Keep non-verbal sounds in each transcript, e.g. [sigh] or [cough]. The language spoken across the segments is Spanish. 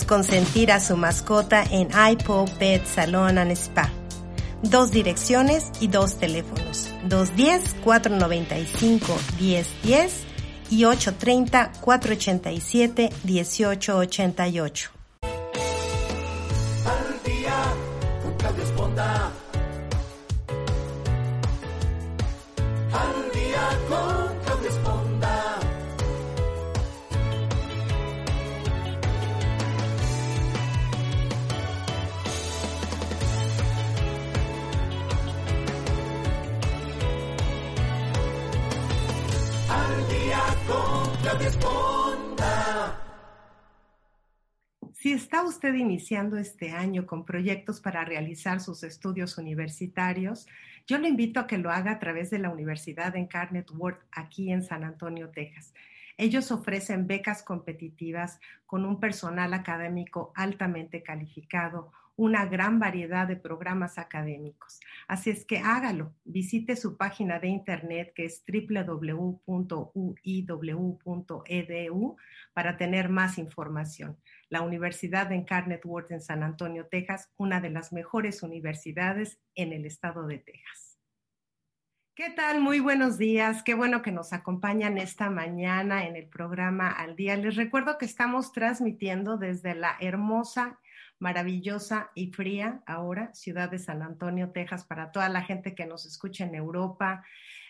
Consentir a su mascota en iPod Pet Salon and Spa. Dos direcciones y dos teléfonos. 210-495-1010 y 830-487-1888. Usted iniciando este año con proyectos para realizar sus estudios universitarios, yo le invito a que lo haga a través de la Universidad Incarnate Word aquí en San Antonio, Texas. Ellos ofrecen becas competitivas con un personal académico altamente calificado, una gran variedad de programas académicos. Así es que hágalo. Visite su página de internet que es www.uiw.edu para tener más información. La Universidad de Incarnate Word en San Antonio, Texas, una de las mejores universidades en el estado de Texas. ¿Qué tal? Muy buenos días. Qué bueno que nos acompañan esta mañana en el programa Al Día. Les recuerdo que estamos transmitiendo desde la hermosa, maravillosa y fría ahora ciudad de San Antonio, Texas, para toda la gente que nos escucha en Europa,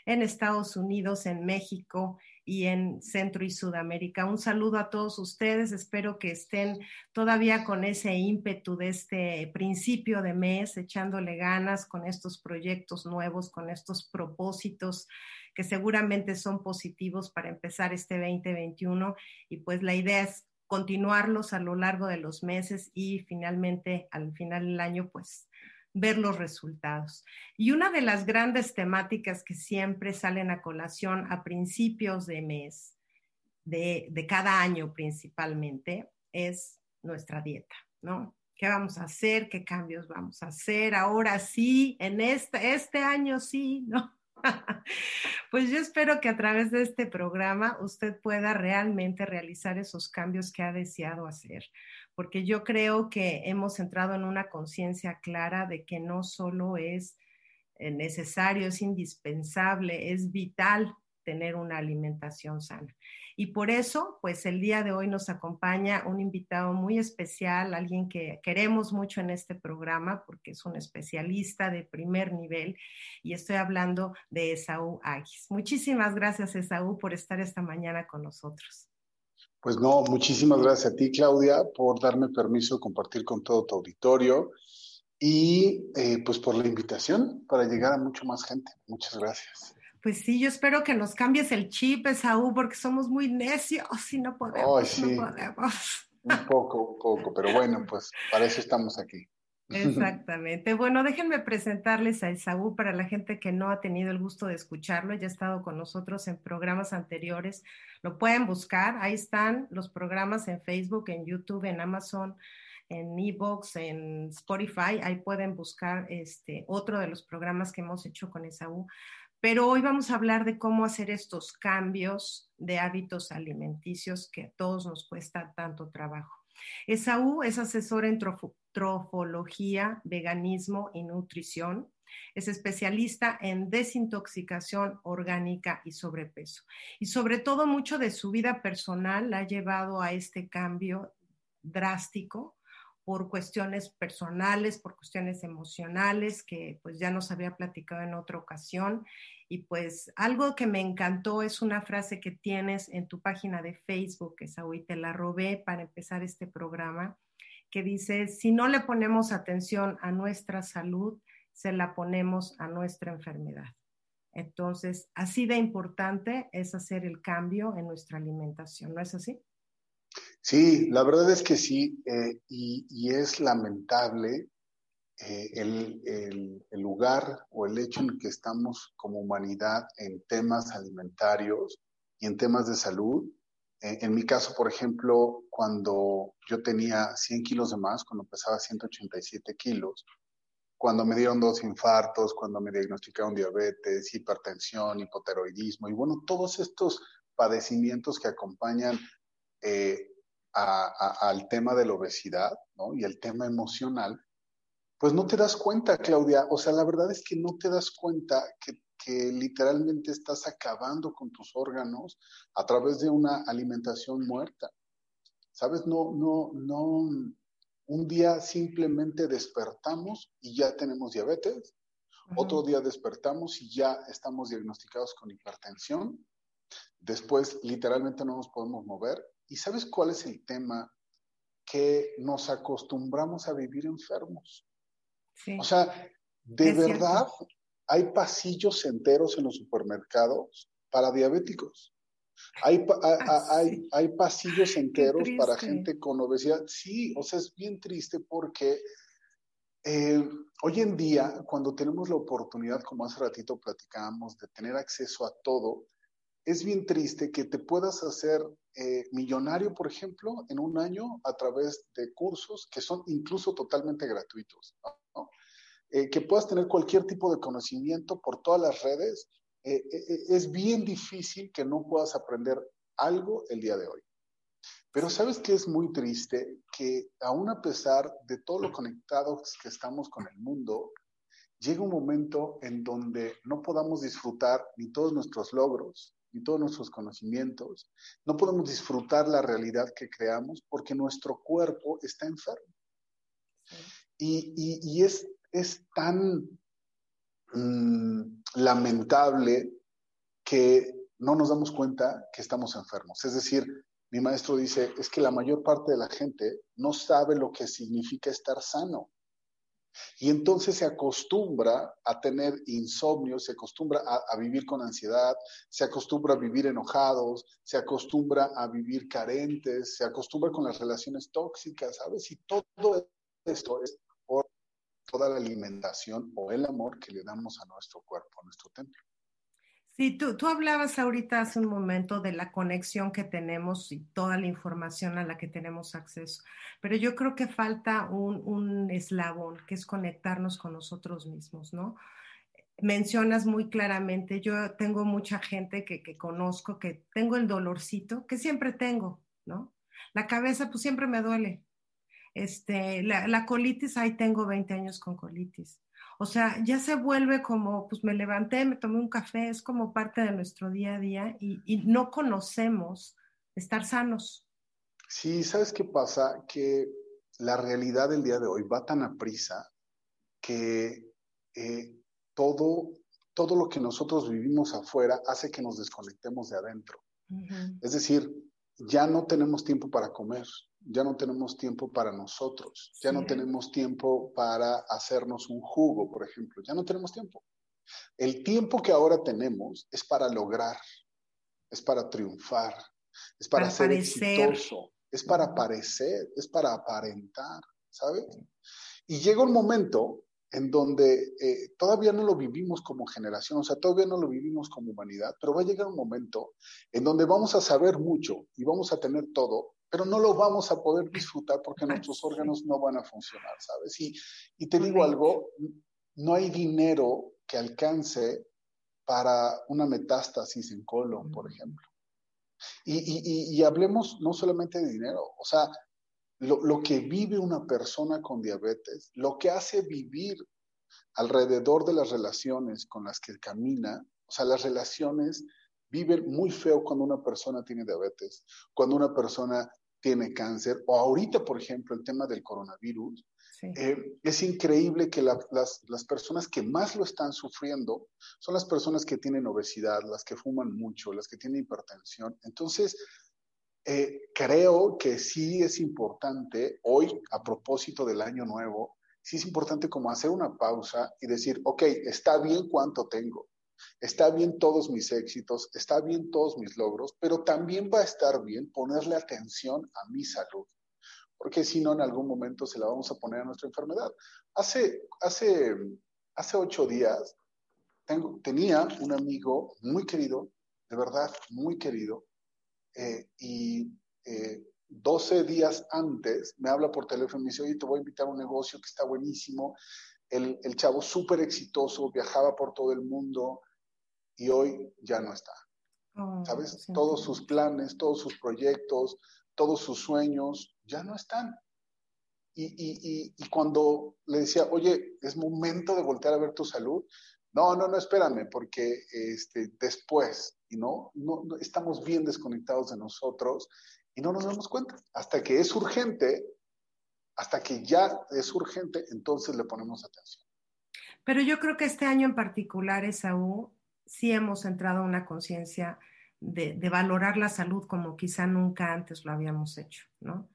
en Estados Unidos, en México y en Centro y Sudamérica. Un saludo a todos ustedes. Espero que estén todavía con ese ímpetu de este principio de mes, echándole ganas con estos proyectos nuevos, con estos propósitos que seguramente son positivos para empezar este 2021. Y pues la idea es continuarlos a lo largo de los meses y finalmente al final del año, pues ver los resultados. Y una de las grandes temáticas que siempre salen a colación a principios de mes, de, de cada año principalmente, es nuestra dieta, ¿no? ¿Qué vamos a hacer? ¿Qué cambios vamos a hacer? Ahora sí, en este, este año sí, ¿no? [laughs] Pues yo espero que a través de este programa usted pueda realmente realizar esos cambios que ha deseado hacer, porque yo creo que hemos entrado en una conciencia clara de que no solo es eh, necesario, es indispensable, es vital tener una alimentación sana. Y por eso, pues el día de hoy nos acompaña un invitado muy especial, alguien que queremos mucho en este programa porque es un especialista de primer nivel y estoy hablando de Esaú Agis. Muchísimas gracias, Esaú, por estar esta mañana con nosotros. Pues no, muchísimas gracias a ti, Claudia, por darme permiso de compartir con todo tu auditorio y eh, pues por la invitación para llegar a mucho más gente. Muchas gracias. Pues sí, yo espero que nos cambies el chip, Esaú, porque somos muy necios y no podemos, Ay, sí. no podemos. Un poco, un poco, pero bueno, pues para eso estamos aquí. Exactamente. Bueno, déjenme presentarles a Esaú para la gente que no ha tenido el gusto de escucharlo, ya ha estado con nosotros en programas anteriores. Lo pueden buscar, ahí están los programas en Facebook, en YouTube, en Amazon, en Evox, en Spotify, ahí pueden buscar este otro de los programas que hemos hecho con Esaú. Pero hoy vamos a hablar de cómo hacer estos cambios de hábitos alimenticios que a todos nos cuesta tanto trabajo. Esaú es asesor en trofología, veganismo y nutrición. Es especialista en desintoxicación orgánica y sobrepeso. Y sobre todo mucho de su vida personal ha llevado a este cambio drástico por cuestiones personales, por cuestiones emocionales, que pues ya nos había platicado en otra ocasión. Y pues algo que me encantó es una frase que tienes en tu página de Facebook, que hoy te la robé para empezar este programa, que dice, si no le ponemos atención a nuestra salud, se la ponemos a nuestra enfermedad. Entonces, así de importante es hacer el cambio en nuestra alimentación, ¿no es así? Sí, la verdad es que sí, eh, y, y, es lamentable eh, el, el, el, lugar o el hecho en que estamos como humanidad en temas alimentarios y en temas de salud. Eh, en mi caso, por ejemplo, cuando yo tenía 100 kilos de más, cuando pesaba 187 kilos, cuando me dieron dos infartos, cuando me diagnosticaron diabetes, hipertensión, hipoteroidismo y bueno, todos estos padecimientos que acompañan eh, al tema de la obesidad ¿no? y el tema emocional, pues no te das cuenta, Claudia. O sea, la verdad es que no te das cuenta que, que literalmente estás acabando con tus órganos a través de una alimentación muerta. ¿Sabes? No, no, no. Un día simplemente despertamos y ya tenemos diabetes. Otro día despertamos y ya estamos diagnosticados con hipertensión. Después, literalmente no nos podemos mover. ¿Y sabes cuál es el tema? Que nos acostumbramos a vivir enfermos. O sea, de verdad hay pasillos enteros en los supermercados para diabéticos. Hay, ah, hay, pasillos [laughs] enteros para gente con obesidad. Sí, o sea, es bien triste porque eh, hoy en día, cuando tenemos la oportunidad, como hace ratito platicábamos, de tener acceso a todo, es bien triste que te puedas hacer eh, millonario, por ejemplo, en un año a través de cursos que son incluso totalmente gratuitos. Eh, que puedas tener cualquier tipo de conocimiento por todas las redes, eh, es bien difícil que no puedas aprender algo el día de hoy. Pero sabes que es muy triste que aún a pesar de todo lo conectados que estamos con el mundo, llega un momento en donde no podamos disfrutar ni todos nuestros logros, ni todos nuestros conocimientos, no podemos disfrutar la realidad que creamos porque nuestro cuerpo está enfermo. Y, es, es, tan mm, lamentable que no nos damos cuenta que estamos enfermos. Es decir, mi maestro dice, es que la mayor parte de la gente no sabe lo que significa estar sano. Y entonces se acostumbra a tener insomnio, se acostumbra a, vivir con ansiedad, se acostumbra a vivir enojados, se acostumbra a vivir carentes, se acostumbra con las relaciones tóxicas, ¿sabes? Y todo esto es por toda la alimentación o el amor que le damos a nuestro cuerpo, a nuestro templo. Sí, tú, tú hablabas ahorita hace un momento de la conexión que tenemos y toda la información a la que tenemos acceso, pero yo creo que falta un, un eslabón, que es conectarnos con nosotros mismos, ¿no? Mencionas muy claramente, yo tengo mucha gente que, que conozco, que tengo el dolorcito, que siempre tengo, ¿no? La cabeza, pues siempre me duele. Este, la, la colitis, ahí tengo 20 años con colitis o sea, ya se vuelve como, pues me levanté, me tomé un café, es como parte de nuestro día a día y, no conocemos estar sanos. Sí, ¿sabes qué pasa? Que la realidad del día de hoy va tan a prisa que eh, todo, todo lo que nosotros vivimos afuera hace que nos desconectemos de adentro. Es decir, ya no tenemos tiempo para comer, ya no tenemos tiempo para nosotros, ya no tenemos tiempo para hacernos un jugo, por ejemplo, ya no tenemos tiempo. El tiempo que ahora tenemos es para lograr, es para triunfar, es para, ser exitoso, es para aparecer, es para aparentar, ¿sabes? Y llega un momento en donde eh, todavía no lo vivimos como generación, o sea, todavía no lo vivimos como humanidad, pero va a llegar un momento en donde vamos a saber mucho y vamos a tener todo, pero no lo vamos a poder disfrutar porque nuestros órganos no van a funcionar, ¿sabes? Y, y te digo algo, no hay dinero que alcance para una metástasis en colon, por ejemplo. Y, y, y, hablemos no solamente de dinero, o sea, lo, lo, que vive una persona con diabetes, lo que hace vivir alrededor de las relaciones con las que camina, o sea, las relaciones viven muy feo cuando una persona tiene diabetes, cuando una persona tiene cáncer, o ahorita, por ejemplo, el tema del coronavirus, eh, es increíble que las, las, personas que más lo están sufriendo son las personas que tienen obesidad, las que fuman mucho, las que tienen hipertensión. Entonces, eh, creo que sí es importante hoy, a propósito del año nuevo, sí es importante como hacer una pausa y decir, ok, está bien cuánto tengo, Está bien todos mis éxitos, está bien todos mis logros, pero también va a estar bien ponerle atención a mi salud, porque si no, en algún momento se la vamos a poner a nuestra enfermedad. Hace, hace, hace ocho días tengo, tenía un amigo muy querido, de verdad, muy querido, eh, y eh, 12 días antes me habla por teléfono y me dice, oye, te voy a invitar a un negocio que está buenísimo. El, el chavo súper exitoso, viajaba por todo el mundo, y hoy ya no está. Oh, ¿Sabes? Todos sus planes, todos sus proyectos, todos sus sueños ya no están. Y, y, y, cuando le decía, oye, es momento de voltear a ver tu salud, no, no, no, espérame, porque este, después, y no, no, estamos bien desconectados de nosotros y no nos damos cuenta. Hasta que es urgente, hasta que ya es urgente, entonces le ponemos atención. Pero yo creo que este año en particular, Esaú, sí hemos entrado a una conciencia de, de, valorar la salud como quizá nunca antes lo habíamos hecho, ¿no?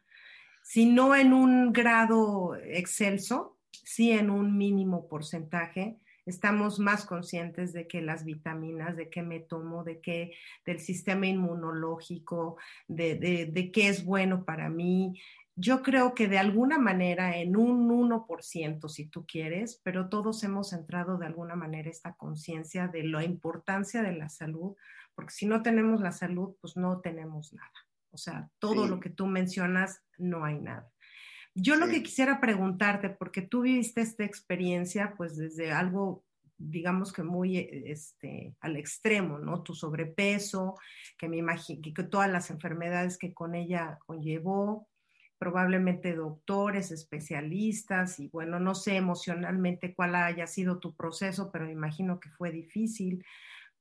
Si no en un grado excelso, sí en un mínimo porcentaje, estamos más conscientes de que las vitaminas, de qué me tomo, de qué, del sistema inmunológico, de, de, de qué es bueno para mí, yo creo que de alguna manera en un 1%, si tú quieres, pero todos hemos entrado de alguna manera esta conciencia de la importancia de la salud, porque si no tenemos la salud, pues no tenemos nada. O sea, todo sí. lo que tú mencionas, no hay nada. Yo sí. lo que quisiera preguntarte, porque tú viviste esta experiencia, pues desde algo digamos que muy este, al extremo, ¿no? Tu sobrepeso, que me imagino que todas las enfermedades que con ella conllevó, probablemente doctores, especialistas y bueno, no sé emocionalmente cuál haya sido tu proceso, pero me imagino que fue difícil.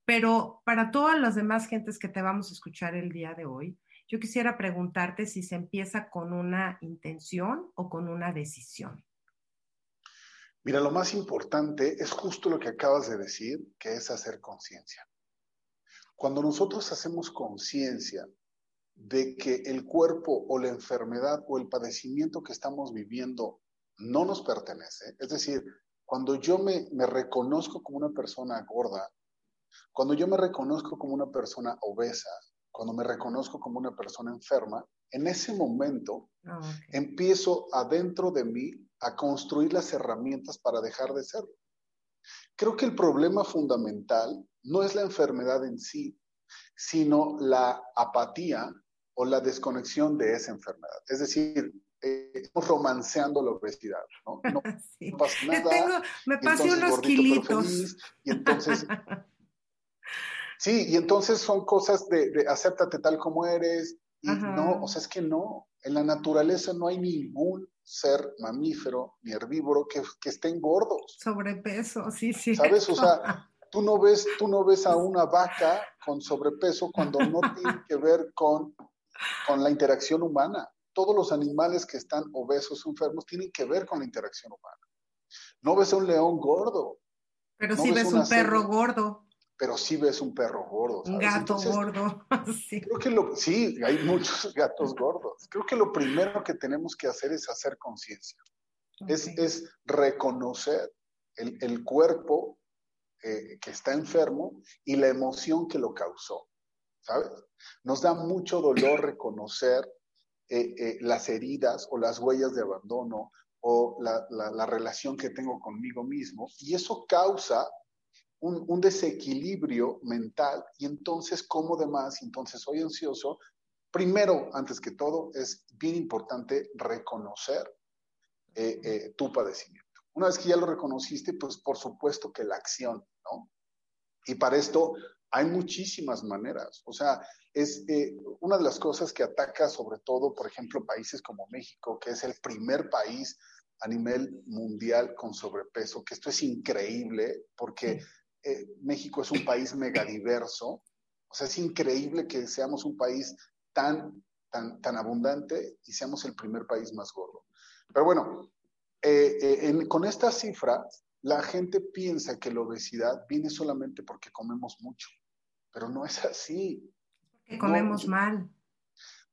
Pero para todas las demás gentes que te vamos a escuchar el día de hoy, yo quisiera preguntarte si se empieza con una intención o con una decisión. Mira, lo más importante es justo lo que acabas de decir, que es hacer conciencia. Cuando nosotros hacemos conciencia de que el cuerpo o la enfermedad o el padecimiento que estamos viviendo no nos pertenece. Es decir, cuando yo me, me, reconozco como una persona gorda, cuando yo me reconozco como una persona obesa, cuando me reconozco como una persona enferma, en ese momento oh, okay. empiezo adentro de mí a construir las herramientas para dejar de serlo. Creo que el problema fundamental no es la enfermedad en sí, sino la apatía o la desconexión de esa enfermedad. Es decir, eh, estamos romanceando la obesidad, ¿no? No, [laughs] sí. no pasa nada. Tengo, me pasé unos kilitos. Feliz, y entonces, [laughs] sí, y entonces son cosas de, de acéptate tal como eres. Y Ajá. no, o sea, es que no. En la naturaleza no hay ningún ser mamífero ni herbívoro que, que estén gordos. Sobrepeso, sí, sí. ¿Sabes? O sea, [laughs] tú no ves, tú no ves a una vaca con sobrepeso cuando no tiene que ver con con la interacción humana. Todos los animales que están obesos o enfermos tienen que ver con la interacción humana. No ves a un león gordo. Pero no sí ves, ves un perro serie, gordo. Pero sí ves un perro gordo. ¿sabes? Un gato Entonces, gordo. [laughs] sí. Creo que lo, sí, hay muchos [laughs] gatos gordos. Creo que lo primero que tenemos que hacer es hacer conciencia. Okay. Es, es, reconocer el, el cuerpo eh, que está enfermo y la emoción que lo causó. ¿Sabes? Nos da mucho dolor reconocer eh, eh, las heridas o las huellas de abandono o la, la, la, relación que tengo conmigo mismo y eso causa un, un, desequilibrio mental y entonces como demás, entonces soy ansioso. Primero, antes que todo, es bien importante reconocer eh, eh, tu padecimiento. Una vez que ya lo reconociste, pues por supuesto que la acción, ¿no? Y para esto hay muchísimas maneras. O sea, es eh, una de las cosas que ataca sobre todo, por ejemplo, países como México, que es el primer país a nivel mundial con sobrepeso, que esto es increíble porque eh, México es un país megadiverso. O sea, es increíble que seamos un país tan, tan, tan abundante y seamos el primer país más gordo. Pero bueno, eh, eh en, con estas cifras, la gente piensa que la obesidad viene solamente porque comemos mucho, pero no es así. Porque comemos no, mal.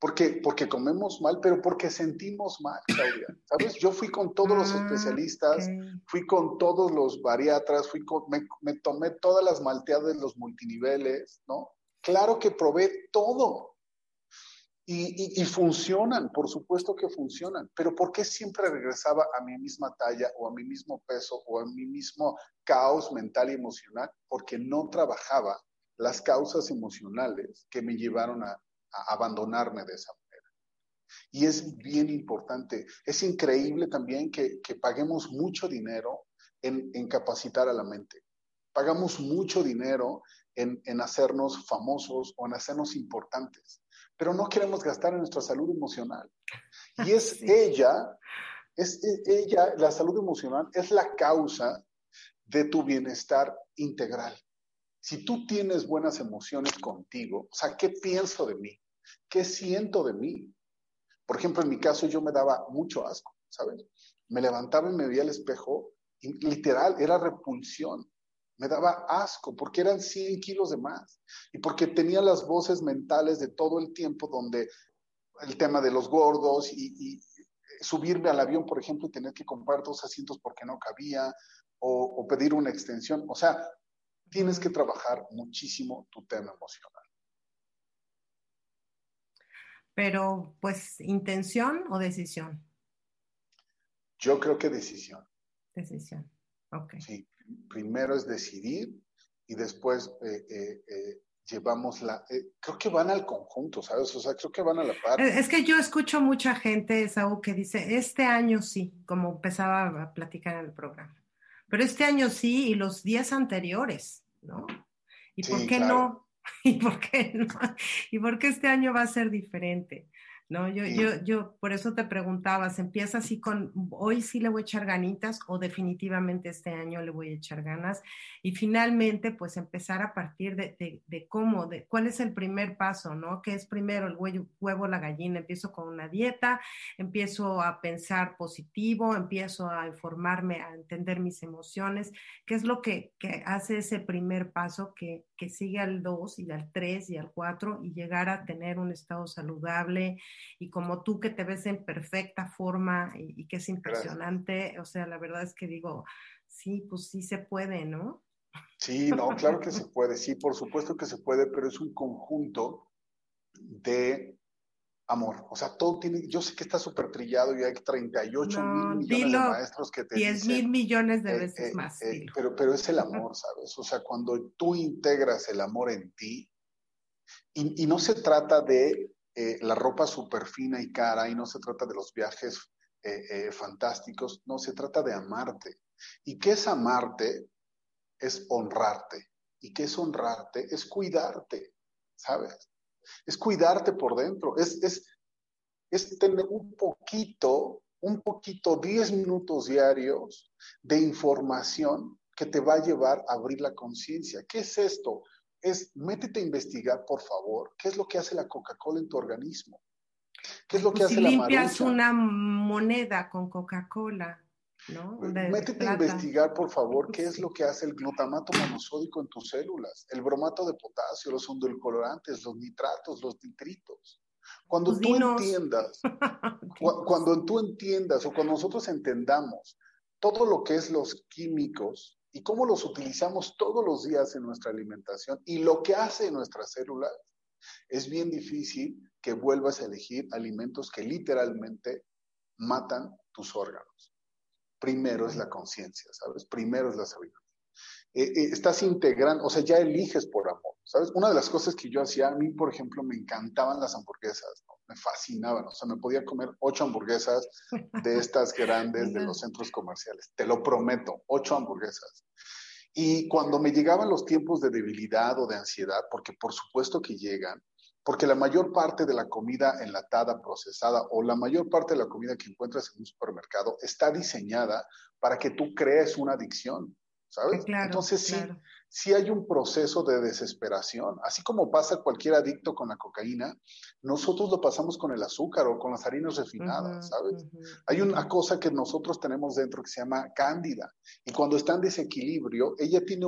Porque, porque comemos mal, pero porque sentimos mal, Claudia. ¿Sabes? Yo fui con todos los Ah, especialistas, fui con todos los bariatras, fui con, me, me tomé todas las malteadas de los multiniveles, ¿no? Claro que probé todo. Y, y, y, funcionan, por supuesto que funcionan, pero ¿por qué siempre regresaba a mi misma talla o a mi mismo peso o a mi mismo caos mental y emocional? Porque no trabajaba las causas emocionales que me llevaron a, a abandonarme de esa manera. Y es bien importante, es increíble también que, que paguemos mucho dinero en, en, capacitar a la mente. Pagamos mucho dinero en, en hacernos famosos o en hacernos importantes pero no queremos gastar en nuestra salud emocional. Y es [laughs] ella, es ella, la salud emocional es la causa de tu bienestar integral. Si tú tienes buenas emociones contigo, o sea, ¿qué pienso de mí? ¿Qué siento de mí? Por ejemplo, en mi caso yo me daba mucho asco, ¿sabes? Me levantaba y me veía al espejo literal era repulsión. Me daba asco porque eran 100 kilos de más y porque tenía las voces mentales de todo el tiempo donde el tema de los gordos y, subirme al avión, por ejemplo, y tener que comprar dos asientos porque no cabía o, o pedir una extensión. O sea, tienes que trabajar muchísimo tu tema emocional. Pero, pues, intención o decisión. Yo creo que decisión. Decisión, ok. Sí, primero es decidir y después eh, eh, eh, llevamos la... creo que van al conjunto, ¿sabes? O sea, creo que van a la par. Es que yo escucho mucha gente, Saúl, que dice, este año sí, como empezaba a platicar en el programa, pero este año sí y los días anteriores, ¿no? ¿Y por qué no? [laughs] ¿Y por qué no? ¿Y por qué este año va a ser diferente? ¿No? Yo, yo, yo por eso te preguntaba, ¿se empieza así con, hoy sí le voy a echar ganitas o definitivamente este año le voy a echar ganas? Y finalmente, pues empezar a partir de, de, cómo, de cuál es el primer paso, ¿no? ¿Qué es primero el huevo, huevo, la gallina? Empiezo con una dieta, empiezo a pensar positivo, empiezo a informarme, a entender mis emociones, ¿qué es lo que, que hace ese primer paso que, que sigue al 2 y al 3 y al 4 y llegar a tener un estado saludable? Y como tú que te ves en perfecta forma y, que es impresionante, o sea, la verdad es que digo, sí, pues sí se puede, ¿no? Sí, no, claro que se puede, sí, por supuesto que se puede, pero es un conjunto de amor. O sea, todo tiene, yo sé que está súper trillado y hay 38 mil millones de maestros que te 10 mil millones de eh, veces eh, más. Eh, pero, pero es el amor, ¿sabes? O sea, cuando tú integras el amor en ti, y, y no se trata de eh, la ropa súper fina y cara y no se trata de los viajes eh, eh, fantásticos, no, se trata de amarte. ¿Y qué es amarte? Es honrarte. ¿Y qué es honrarte? Es cuidarte, ¿sabes? Es cuidarte por dentro, es, es, es tener un poquito, un poquito, 10 minutos diarios de información que te va a llevar a abrir la conciencia. ¿Qué es esto? Es métete a investigar, por favor, qué es lo que hace la Coca-Cola en tu organismo. ¿Qué es lo que pues hace la limpias una moneda con Coca-Cola, ¿no? métete a investigar, por favor, qué es lo que hace el glutamato monosódico en tus células, el bromato de potasio, los ondulcolorantes, los nitratos, los nitritos. Cuando pues tú entiendas, [laughs] cuando tú entiendas o cuando nosotros entendamos todo lo que es los químicos y cómo los utilizamos todos los días en nuestra alimentación y lo que hace nuestras células, es bien difícil que vuelvas a elegir alimentos que literalmente matan tus órganos. Primero es la conciencia, ¿sabes? Primero es la sabiduría. Eh, eh, estás integrando, o sea, ya eliges por amor, ¿sabes? Una de las cosas que yo hacía, a mí, por ejemplo, me encantaban las hamburguesas, me fascinaban, o sea, me podía comer ocho hamburguesas de estas [laughs] grandes de los centros comerciales, te lo prometo, ocho hamburguesas. Y cuando me llegaban los tiempos de debilidad o de ansiedad, porque por supuesto que llegan, porque la mayor parte de la comida enlatada, procesada o la mayor parte de la comida que encuentras en un supermercado está diseñada para que tú crees una adicción. ¿Sabes? Entonces sí, sí hay un proceso de desesperación. Así como pasa cualquier adicto con la cocaína, nosotros lo pasamos con el azúcar o con las harinas refinadas, ¿sabes? Hay una cosa que nosotros tenemos dentro que se llama cándida. Y cuando está en desequilibrio, ella tiene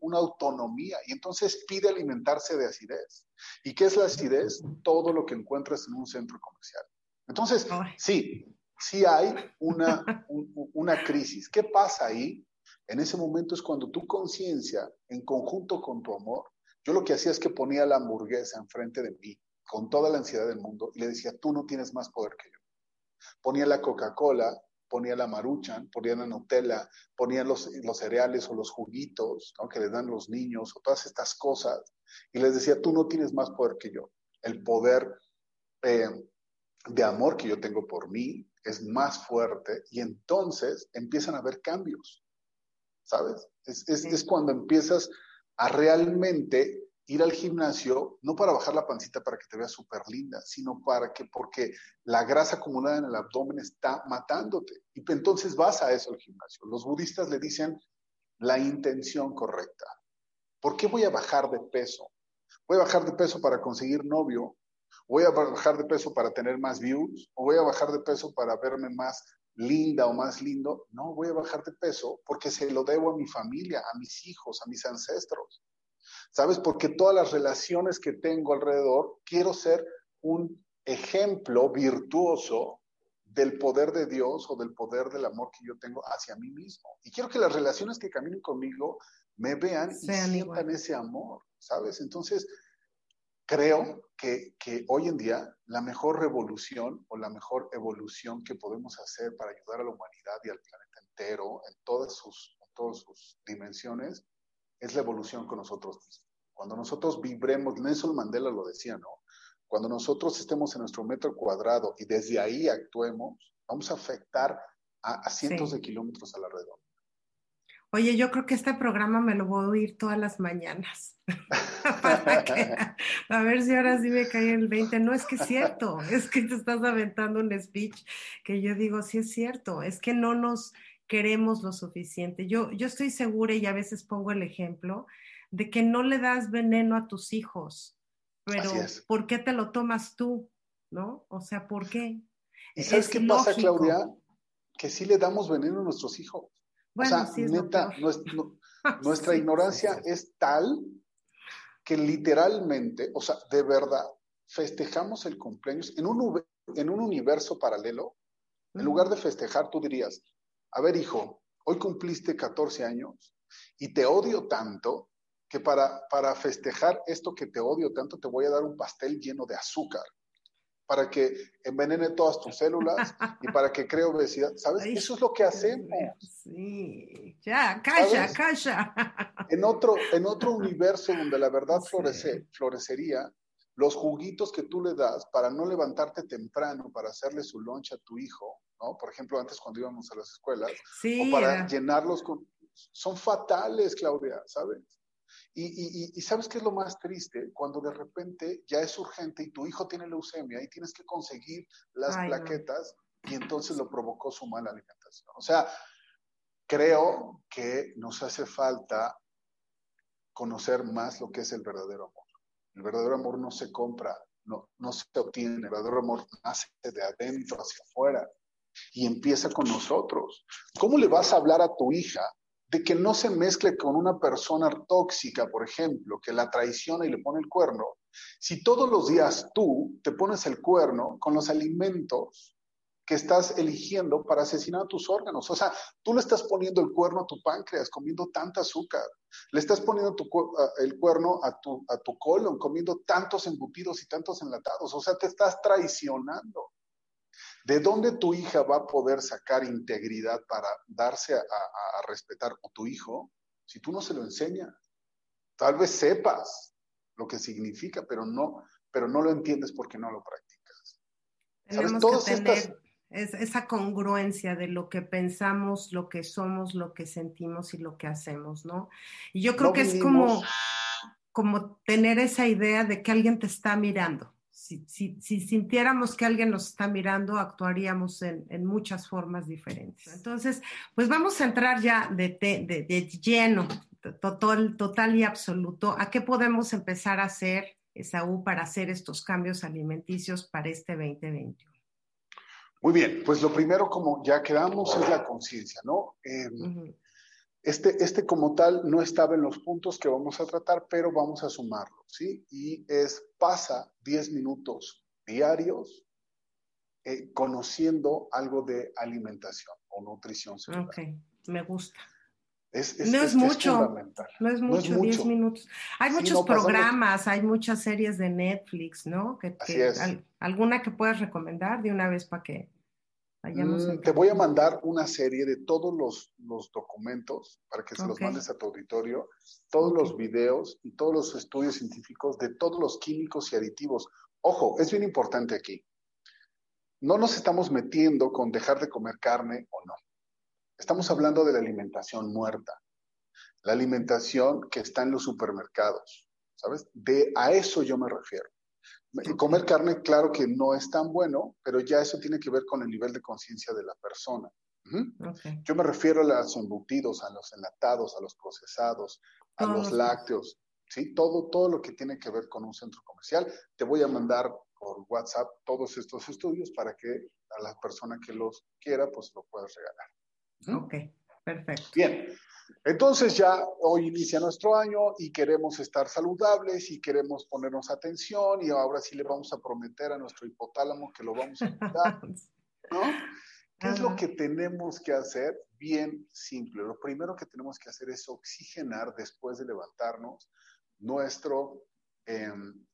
una autonomía y entonces pide alimentarse de acidez. ¿Y qué es la acidez? Todo lo que encuentras en un centro comercial. Entonces, sí, sí hay una, una crisis. ¿Qué pasa ahí? En ese momento es cuando tu conciencia, en conjunto con tu amor, yo lo que hacía es que ponía la hamburguesa enfrente de mí, con toda la ansiedad del mundo, y le decía, tú no tienes más poder que yo. Ponía la Coca-Cola, ponía la maruchan, ponía la Nutella, ponía los, cereales o los juguitos que les dan los niños o todas estas cosas, y les decía, tú no tienes más poder que yo. El poder eh, de amor que yo tengo por mí es más fuerte y entonces empiezan a haber cambios. ¿Sabes? Es, es, es, cuando empiezas a realmente ir al gimnasio no para bajar la pancita para que te veas súper linda, sino para que, porque la grasa acumulada en el abdomen está matándote. Y entonces vas a eso al gimnasio. Los budistas le dicen la intención correcta. ¿Por qué voy a bajar de peso? ¿Voy a bajar de peso para conseguir novio? ¿Voy a bajar de peso para tener más views? ¿O voy a bajar de peso para verme más linda o más lindo? No, voy a bajar de peso porque se lo debo a mi familia, a mis hijos, a mis ancestros. ¿Sabes? Porque todas las relaciones que tengo alrededor, quiero ser un ejemplo virtuoso del poder de Dios o del poder del amor que yo tengo hacia mí mismo. Y quiero que las relaciones que caminen conmigo me vean y sientan ese amor, ¿sabes? Entonces, creo que, que, hoy en día la mejor revolución o la mejor evolución que podemos hacer para ayudar a la humanidad y al planeta entero en todas sus, en todas sus dimensiones es la evolución con nosotros mismos. Cuando nosotros vibremos, Nelson Mandela lo decía, ¿no? Cuando nosotros estemos en nuestro metro cuadrado y desde ahí actuemos, vamos a afectar a, cientos de kilómetros a la redonda. Oye, yo creo que este programa me lo voy a oír todas las mañanas. [laughs] [laughs] a ver si ahora sí me cae el 20. No, es que es cierto, es que te estás aventando un speech que yo digo, sí es cierto, es que no nos queremos lo suficiente. Yo, yo estoy segura y a veces pongo el ejemplo de que no le das veneno a tus hijos, pero ¿por qué te lo tomas tú? ¿No? O sea, ¿por qué? ¿Y sabes qué pasa, Claudia? Que sí le damos veneno a nuestros hijos. Bueno, o sea, neta, [laughs] nuestra, ignorancia es tal que literalmente, o sea, de verdad, festejamos el cumpleaños en un, en un universo paralelo. En lugar de festejar, tú dirías, a ver, hijo, hoy cumpliste 14 años y te odio tanto que para, para festejar esto que te odio tanto, te voy a dar un pastel lleno de azúcar para que envenene todas tus células y para que cree obesidad. ¿Sabes? Eso es lo que hacemos. Sí, ya, calla, calla. En otro, en otro universo donde la verdad florece, florecería, los juguitos que tú le das para no levantarte temprano, para hacerle su lunch a tu hijo, ¿no? Por ejemplo, antes cuando íbamos a las escuelas, o para llenarlos con... Son fatales, Claudia, ¿sabes? Y, ¿sabes qué es lo más triste? Cuando de repente ya es urgente y tu hijo tiene leucemia y tienes que conseguir las plaquetas y entonces lo provocó su mala alimentación. O sea, creo que nos hace falta conocer más lo que es el verdadero amor. El verdadero amor no se compra, no, no se obtiene. El verdadero amor nace de adentro hacia afuera y empieza con nosotros. ¿Cómo le vas a hablar a tu hija de que no se mezcle con una persona tóxica, por ejemplo, que la traiciona y le pone el cuerno, si todos los días tú te pones el cuerno con los alimentos que estás eligiendo para asesinar a tus órganos. O sea, tú le estás poniendo el cuerno a tu páncreas comiendo tanta azúcar. Le estás poniendo el cuerno a tu, a tu colon comiendo tantos embutidos y tantos enlatados. O sea, te estás traicionando. ¿De dónde tu hija va a poder sacar integridad para darse a, respetar a tu hijo si tú no se lo enseñas? Tal vez sepas lo que significa, pero no, pero no lo entiendes porque no lo practicas. Tenemos que tener esa congruencia de lo que pensamos, lo que somos, lo que sentimos y lo que hacemos, ¿no? Y yo creo que es como, como tener esa idea de que alguien te está mirando si, sintiéramos que alguien nos está mirando, actuaríamos en, muchas formas diferentes. Entonces, pues vamos a entrar ya de, de, lleno, total, total y absoluto, a qué podemos empezar a hacer, Esaú, para hacer estos cambios alimenticios para este 2021. Muy bien, pues lo primero, como ya quedamos, es la conciencia, ¿no? Em, este, este como tal no estaba en los puntos que vamos a tratar, pero vamos a sumarlo, ¿sí? Y es pasa 10 minutos diarios eh, conociendo algo de alimentación o nutrición celular. Ok, me gusta. no, es mucho, no es mucho, 10 minutos. Hay muchos programas, hay muchas series de Netflix, ¿no? Que, ¿Alguna que puedas recomendar de una vez para que Mm, te voy a mandar una serie de todos los, documentos para que se los mandes a tu auditorio, todos los videos y todos los estudios científicos de todos los químicos y aditivos. Ojo, es bien importante aquí. No nos estamos metiendo con dejar de comer carne o no. Estamos hablando de la alimentación muerta, la alimentación que está en los supermercados, ¿sabes? De a eso yo me refiero. Comer carne, claro que no es tan bueno, pero ya eso tiene que ver con el nivel de conciencia de la persona. Yo me refiero a los embutidos, a los enlatados, a los procesados, a los lácteos, ¿sí? Todo, todo lo que tiene que ver con un centro comercial. Te voy a mandar por WhatsApp todos estos estudios para que a la persona que los quiera, pues lo puedas regalar. Ok, perfecto. Bien, entonces ya hoy inicia nuestro año y queremos estar saludables y queremos ponernos atención y ahora sí le vamos a prometer a nuestro hipotálamo que lo vamos a cuidar, [laughs] ¿no? ¿Qué es lo que tenemos que hacer? Bien simple. Lo primero que tenemos que hacer es oxigenar después de levantarnos nuestro, em,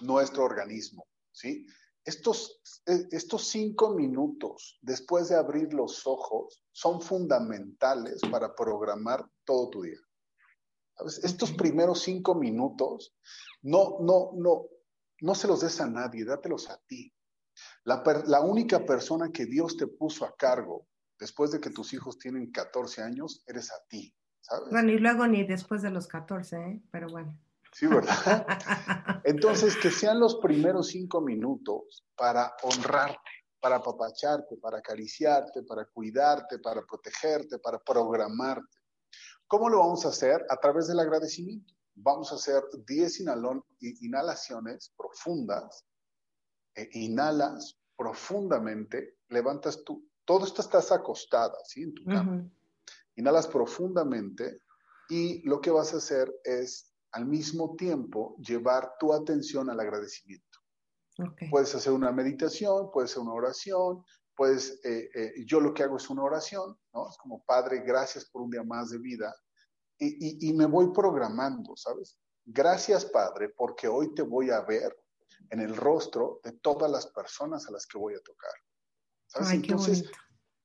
nuestro organismo, ¿sí? Estos, e, estos cinco minutos después de abrir los ojos son fundamentales para programar todo tu día. Estos primeros cinco minutos, no, no, no, no se los des a nadie, dátelos a ti. La, la, única persona que Dios te puso a cargo después de que tus hijos tienen 14 años, eres a ti, ¿sabes? Bueno, y luego ni después de los 14, ¿eh? pero bueno. Sí, ¿verdad? [laughs] Entonces, que sean los primeros cinco minutos para honrarte, para apapacharte, para acariciarte, para cuidarte, para protegerte, para programarte. ¿Cómo lo vamos a hacer? A través del agradecimiento. Vamos a hacer 10 inhalaciones profundas. E inhalas profundamente, levantas tú, todo esto estás acostada, ¿sí? En tu cama. Inhalas profundamente y lo que vas a hacer es al mismo tiempo llevar tu atención al agradecimiento. Puedes hacer una meditación, puedes hacer una oración, puedes, eh, eh, yo lo que hago es una oración, ¿no? Es como, Padre, gracias por un día más de vida. Y, y, me voy programando, ¿sabes? Gracias, Padre, porque hoy te voy a ver en el rostro de todas las personas a las que voy a tocar. ¿sabes? Entonces,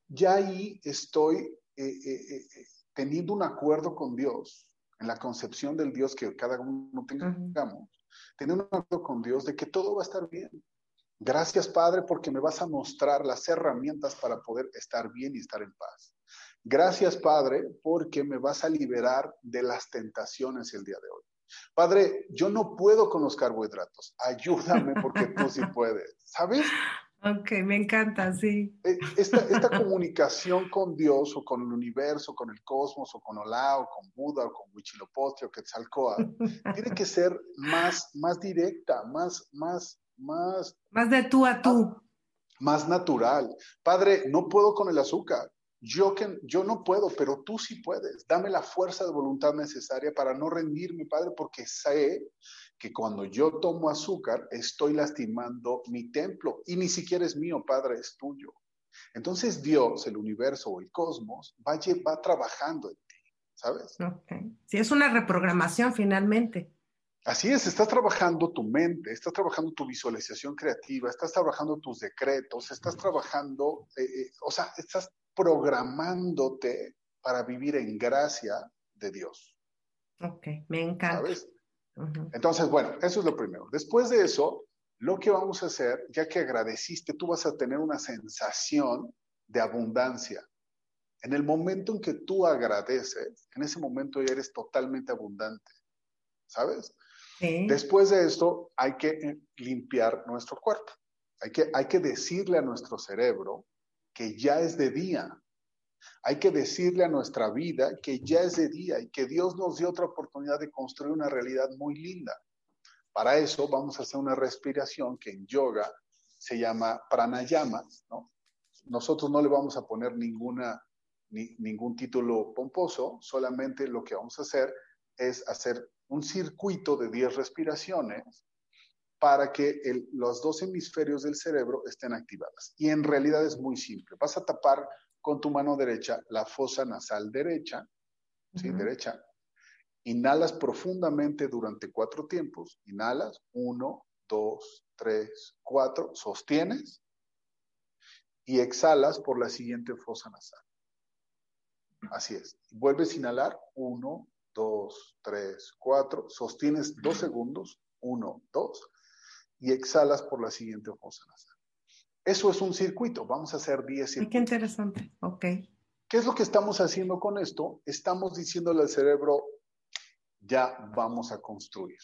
ya ahí estoy eh, teniendo un acuerdo con Dios en la concepción del Dios que cada uno tengamos, tener un acuerdo con Dios de que todo va a estar bien. Gracias, Padre, porque me vas a mostrar las herramientas para poder estar bien y estar en paz. Gracias, Padre, porque me vas a liberar de las tentaciones el día de hoy. Padre, yo no puedo con los carbohidratos. Ayúdame porque tú sí [laughs] puedes. ¿Sabes? Ok, me encanta, sí. Eh, esta, esta comunicación con Dios o con el universo, con el cosmos o con Olá o con Buda o con Huitzilopochtli o Quetzalcoatl, [laughs] tiene que ser más, más directa, más, más, más... Más de tú a tú. Más, natural. Padre, no puedo con el azúcar. Yo, que, yo no puedo, pero tú sí puedes. Dame la fuerza de voluntad necesaria para no rendirme, Padre, porque sé que cuando yo tomo azúcar estoy lastimando mi templo y ni siquiera es mío, Padre, es tuyo. Entonces Dios, el universo o el cosmos va, va trabajando en ti, ¿sabes? Sí, es una reprogramación finalmente. Así es, estás trabajando tu mente, estás trabajando tu visualización creativa, estás trabajando tus decretos, estás trabajando, eh, eh, o sea, estás programándote para vivir en gracia de Dios. Ok, me encanta. ¿Sabes? Entonces, bueno, eso es lo primero. Después de eso, lo que vamos a hacer, ya que agradeciste, tú vas a tener una sensación de abundancia. En el momento en que tú agradeces, en ese momento ya eres totalmente abundante, ¿sabes? Después de esto, hay que eh, limpiar nuestro cuerpo. Hay que, hay que decirle a nuestro cerebro que ya es de día, hay que decirle a nuestra vida que ya es de día y que Dios nos dio otra oportunidad de construir una realidad muy linda. Para eso vamos a hacer una respiración que en yoga se llama pranayama, ¿no? Nosotros no le vamos a poner ninguna, ningún título pomposo, solamente lo que vamos a hacer es hacer un circuito de 10 respiraciones para que los dos hemisferios del cerebro estén activadas. Y en realidad es muy simple. Vas a tapar con tu mano derecha la fosa nasal derecha, ¿sí? Derecha. Inhalas profundamente durante cuatro tiempos. Inhalas, uno, dos, tres, cuatro, sostienes y exhalas por la siguiente fosa nasal. Así es. Vuelves a inhalar, uno, dos, tres, cuatro, sostienes dos segundos, uno, dos, y exhalas por la siguiente fosa nasal. Eso es un circuito, vamos a hacer 10 circuitos. Qué interesante, ok. ¿Qué es lo que estamos haciendo con esto? Estamos diciéndole al cerebro, ya vamos a construir.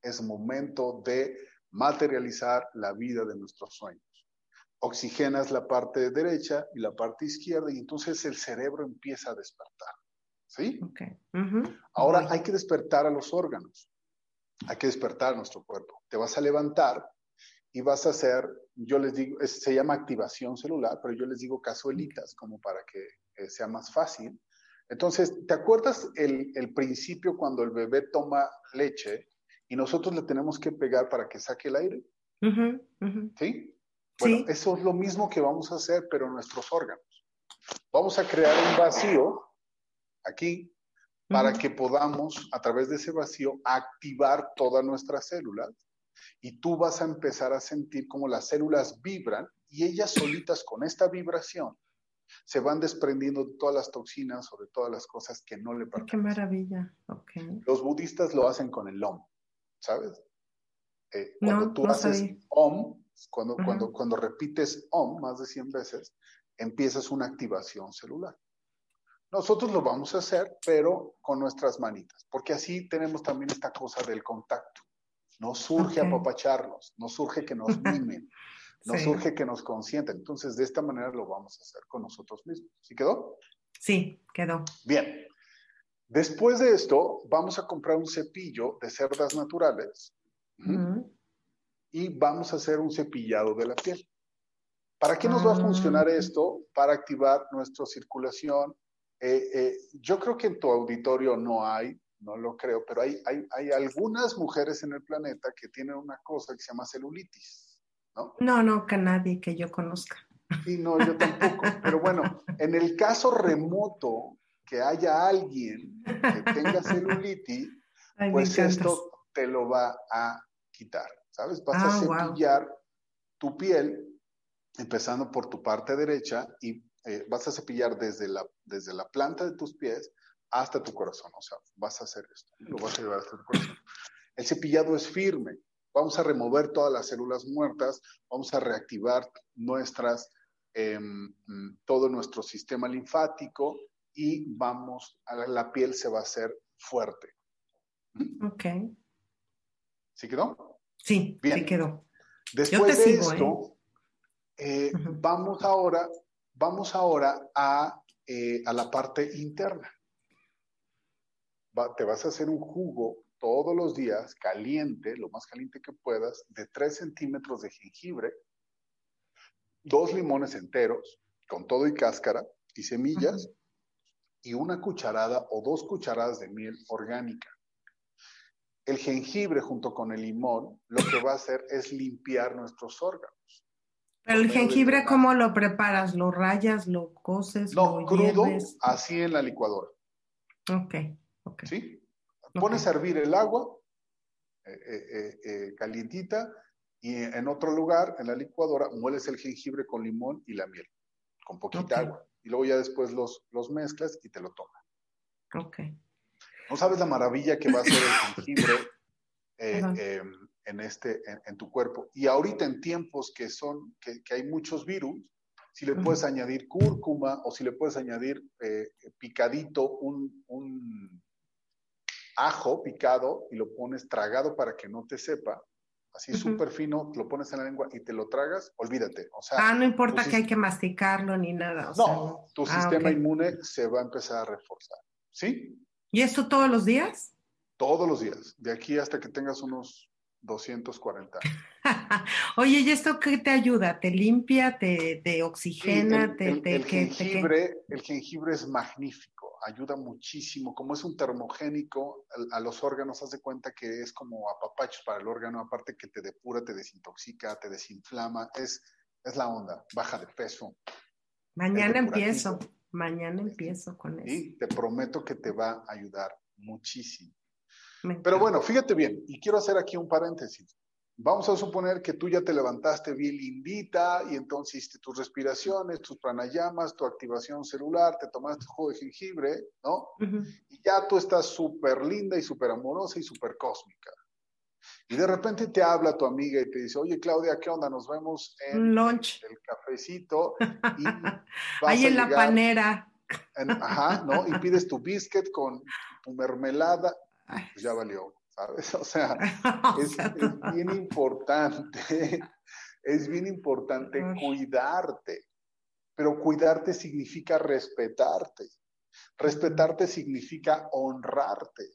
es momento de materializar la vida de nuestros sueños. Oxigenas la parte derecha y la parte izquierda y entonces el cerebro empieza a despertar. ¿Sí? Okay. Ahora hay que despertar a los órganos, hay que despertar a nuestro cuerpo. Te vas a levantar y vas a hacer, yo les digo, es- se llama activación celular, pero yo les digo cazuelitas como para que eh, sea más fácil. Entonces, ¿te acuerdas el, el principio cuando el bebé toma leche y nosotros le tenemos que pegar para que saque el aire? ¿Sí? Bueno, Sí. eso es lo mismo que vamos a hacer, pero en nuestros órganos. Vamos a crear un vacío aquí para que podamos, a través de ese vacío, activar todas nuestras células y tú vas a empezar a sentir como las células vibran y ellas solitas con esta vibración se van desprendiendo de todas las toxinas o de todas las cosas que no le Ay, Qué pertenecen. maravilla. Los budistas lo hacen con el OM, ¿sabes? Eh, cuando No, tú no haces sabía. OM, cuando, cuando, cuando repites OM más de 100 veces, empiezas una activación celular. Nosotros lo vamos a hacer, pero con nuestras manitas, porque así tenemos también esta cosa del contacto. Nos surge Ok. apapacharnos, nos surge que nos mimen, [laughs] Sí. surge que nos consientan. Entonces, de esta manera lo vamos a hacer con nosotros mismos. ¿Sí quedó? Sí, quedó. Bien. Después de esto, vamos a comprar un cepillo de cerdas naturales y vamos a hacer un cepillado de la piel. ¿Para qué nos va a funcionar Ah. esto? Para activar nuestra circulación. Eh, eh, yo creo que en tu auditorio no hay, no lo creo, pero hay, hay, hay algunas mujeres en el planeta que tienen una cosa que se llama celulitis, ¿no? No, no, que nadie que yo conozca. Sí, no, yo tampoco. Pero bueno, en el caso remoto que haya alguien que tenga celulitis, [laughs] Ay, pues esto te lo va a quitar, ¿sabes? Vas Ah, a wow. cepillar tu piel, empezando por tu parte derecha, y eh, vas a cepillar desde la, desde la planta de tus pies hasta tu corazón. O sea, vas a hacer esto, lo vas a llevar hasta tu corazón. El cepillado es firme. Vamos a remover todas las células muertas, vamos a reactivar nuestras, em, todo nuestro sistema linfático y vamos, a la, piel se va a hacer fuerte. Ok. ¿Sí quedó? Sí, Bien. sí quedó. Después te de sigo, esto, eh, Ujú. vamos ahora, vamos ahora a, eh, a la parte interna. Va- te vas a hacer un jugo todos los días, caliente, lo más caliente que puedas, de 3 centímetros de jengibre, dos limones enteros, con todo y cáscara y semillas, y una cucharada o dos cucharadas de miel orgánica. El jengibre junto con el limón lo que va a hacer es limpiar nuestros órganos. Pero el jengibre. ¿cómo lo preparas? ¿Lo rayas, lo coces, No, lo crudo, hierves? así en la licuadora, Ok, ok. ¿sí? Pones a hervir el agua eh, eh, eh, eh, calientita y en otro lugar, en la licuadora, mueles el jengibre con limón y la miel, con poquita Ok. agua. Y luego ya después los, los mezclas y te lo tomas. Ok. No sabes la maravilla que va a hacer el jengibre [coughs] eh, eh, en, este, en, en tu cuerpo. Y ahorita en tiempos que, son, que, que hay muchos virus, si le puedes añadir cúrcuma o si le puedes añadir eh, picadito un, un ajo picado y lo pones tragado para que no te sepa, así súper fino, lo pones en la lengua y te lo tragas, olvídate. O sea, Ah, no importa que hay que masticarlo ni nada. o no, sea, tu Ah, sistema inmune se va a empezar a reforzar. ¿Sí? ¿Y esto todos los días? Todos los días, de aquí hasta que tengas unos 240. [laughs] Oye, ¿y esto qué te ayuda? ¿Te limpia? ¿Te, te Sí, oxigena? el, ¿Te, el- te jengibre, el jengibre es magnífico, ayuda muchísimo. Como es un termogénico, a, a los órganos, haz de cuenta que es como apapachos para el órgano, aparte que te depura, te desintoxica, te desinflama, es, es la onda, baja de peso. Mañana empiezo. Mañana empiezo con eso. Y te prometo que te va a ayudar muchísimo. Pero bueno, fíjate bien, y quiero hacer aquí un paréntesis. Vamos a suponer que tú ya te levantaste bien lindita y entonces hiciste tus respiraciones, tus pranayamas, tu activación celular, te tomaste jugo de jengibre, ¿no? Ujú. Y ya tú estás súper linda y súper amorosa y súper cósmica. Y de repente te habla tu amiga y te dice, oye Claudia, ¿qué onda? Nos vemos en Un lunch. el cafecito y [laughs] Ahí en la panera. en- ajá, ¿no? Y pides tu biscuit con tu mermelada, pues ya valió, ¿sabes? [laughs] O sea, [laughs] [laughs] es, bien importante, es bien importante cuidarte, pero cuidarte significa respetarte. Respetarte significa honrarte.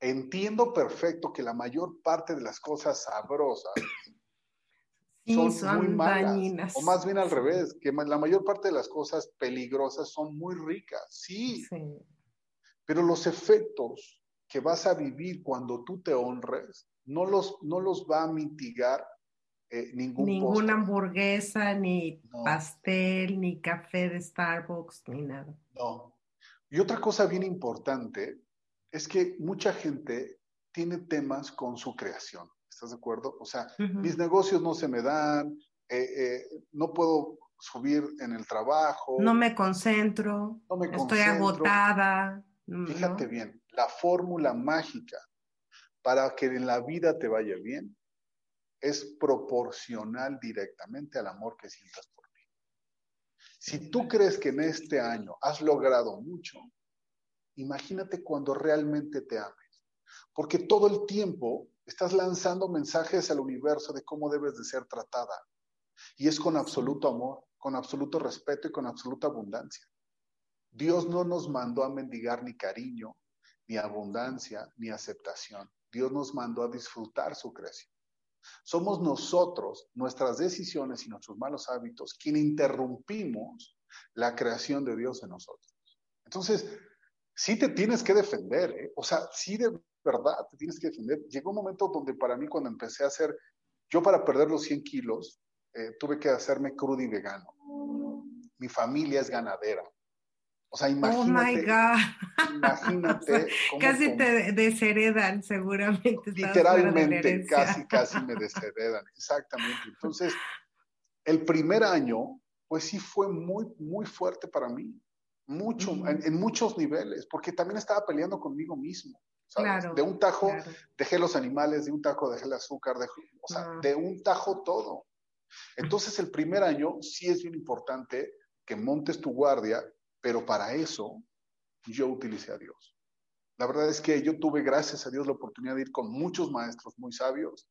Entiendo perfecto que la mayor parte de las cosas sabrosas son, muy malas. O más bien al revés, que la mayor parte de las cosas peligrosas son muy ricas. Sí. sí. Pero los efectos que vas a vivir cuando tú te honres no los, no los va a mitigar eh, ningún Ninguna hamburguesa, ni pastel, ni café de Starbucks, ni nada. No. Y otra cosa bien importante es que mucha gente tiene temas con su creación. ¿Estás de acuerdo? O sea, mis negocios no se me dan, eh, eh, no puedo subir en el trabajo. No me concentro, no me estoy agotada. Fíjate bien, la fórmula mágica para que en la vida te vaya bien es proporcional directamente al amor que sientas por mí. Si tú crees que en este año has logrado mucho, imagínate cuando realmente te ames. Porque todo el tiempo estás lanzando mensajes al universo de cómo debes de ser tratada. Y es con absoluto amor, con absoluto respeto y con absoluta abundancia. Dios no nos mandó a mendigar ni cariño, ni abundancia, ni aceptación. Dios nos mandó a disfrutar su creación. Somos nosotros, nuestras decisiones y nuestros malos hábitos, quien interrumpimos la creación de Dios en nosotros. Entonces, sí te tienes que defender, ¿eh? o sea, sí de verdad te tienes que defender. Llegó un momento donde para mí cuando empecé a hacer, yo para perder los 100 kilos, eh, tuve que hacerme crudo y vegano. Mi familia es ganadera. O sea, imagínate. Oh my God. Imagínate. [laughs] casi te desheredan, seguramente. Literalmente, casi, casi me [laughs] desheredan. Exactamente. Entonces, el primer año, pues sí fue muy, muy fuerte para mí. Mucho, en, muchos niveles, porque también estaba peleando conmigo mismo. ¿sabes? de un tajo dejé los animales, de un tajo dejé el azúcar, o sea, ah. de un tajo todo. Entonces, el primer año sí es bien importante que montes tu guardia pero para eso yo utilicé a Dios. La verdad es que yo tuve, gracias a Dios, la oportunidad de ir con muchos maestros muy sabios,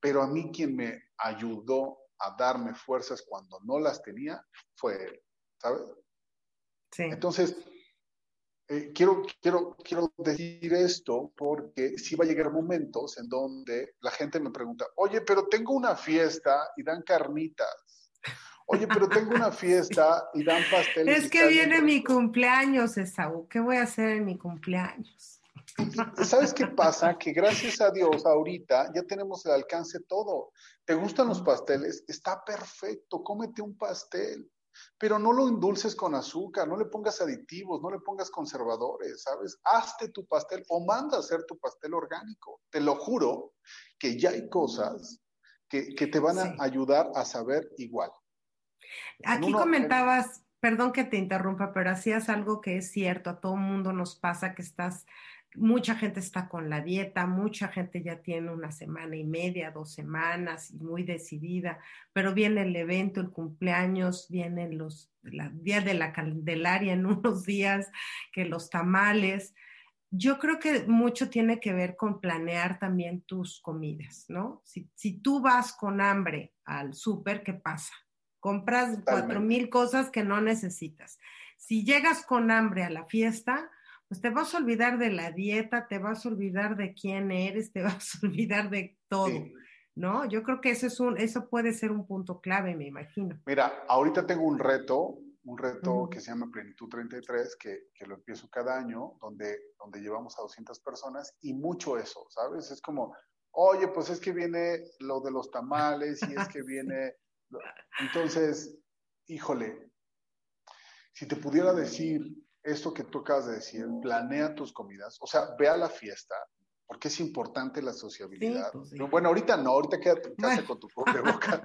pero a mí quien me ayudó a darme fuerzas cuando no las tenía fue él, ¿sabes? Sí. Entonces, eh, quiero, quiero, quiero decir esto porque sí va a llegar momentos en donde la gente me pregunta, oye, pero tengo una fiesta y dan carnitas Oye, pero tengo una fiesta y dan pasteles. Es que viene mi cumpleaños, Esaú. ¿Qué voy a hacer en mi cumpleaños? ¿Sabes qué pasa? Que gracias a Dios ahorita ya tenemos el alcance todo. ¿Te gustan los pasteles? Está perfecto, cómete un pastel. Pero no lo endulces con azúcar, no le pongas aditivos, no le pongas conservadores, ¿sabes? Hazte tu pastel o manda a hacer tu pastel orgánico. Te lo juro que ya hay cosas que, te van a ayudar a saber igual. Aquí comentabas, perdón que te interrumpa, pero hacías algo que es cierto, a todo mundo nos pasa que estás, mucha gente está con la dieta, mucha gente ya tiene una semana y media, dos semanas y muy decidida, pero viene el evento, el cumpleaños, vienen los días de la Candelaria en [laughs] unos días, que los tamales. Yo creo que mucho tiene que ver con planear también tus comidas, ¿no? Si, si tú vas con hambre al súper, ¿qué pasa? Compras cuatro mil cosas que no necesitas. Si llegas con hambre a la fiesta, pues te vas a olvidar de la dieta, te vas a olvidar de quién eres, te [laughs] vas a olvidar de todo. ¿No? Yo creo que eso, es un, eso puede ser un punto clave, me imagino. Mira, ahorita tengo un reto, un reto que se llama Plenitud 33, que, que, lo empiezo cada año, donde, donde llevamos a 200 personas y mucho eso, ¿sabes? Es como, oye, pues es que viene lo de los tamales y es que [laughs] viene entonces, híjole, si te pudiera decir esto que tú acabas de decir, planea tus comidas, o sea, ve a la fiesta, porque es importante la sociabilidad. Pues bueno, ahorita no, ahorita quédate en casa con tu [laughs] boca.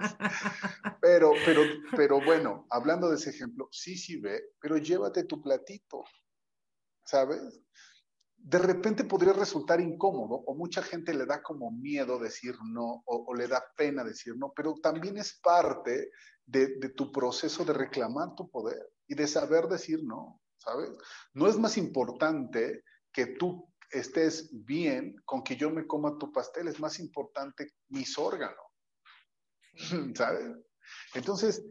pero, pero, pero bueno, hablando de ese ejemplo, sí, sí ve, pero llévate tu platito, ¿sabes? De repente podría resultar incómodo o mucha gente le da como miedo decir no o, le da pena decir no, pero también es parte de, tu proceso de reclamar tu poder y de saber decir no, ¿sabes? No es más importante que tú estés bien con que yo me coma tu pastel, es más importante mis órganos, [laughs] ¿sabes? Entonces,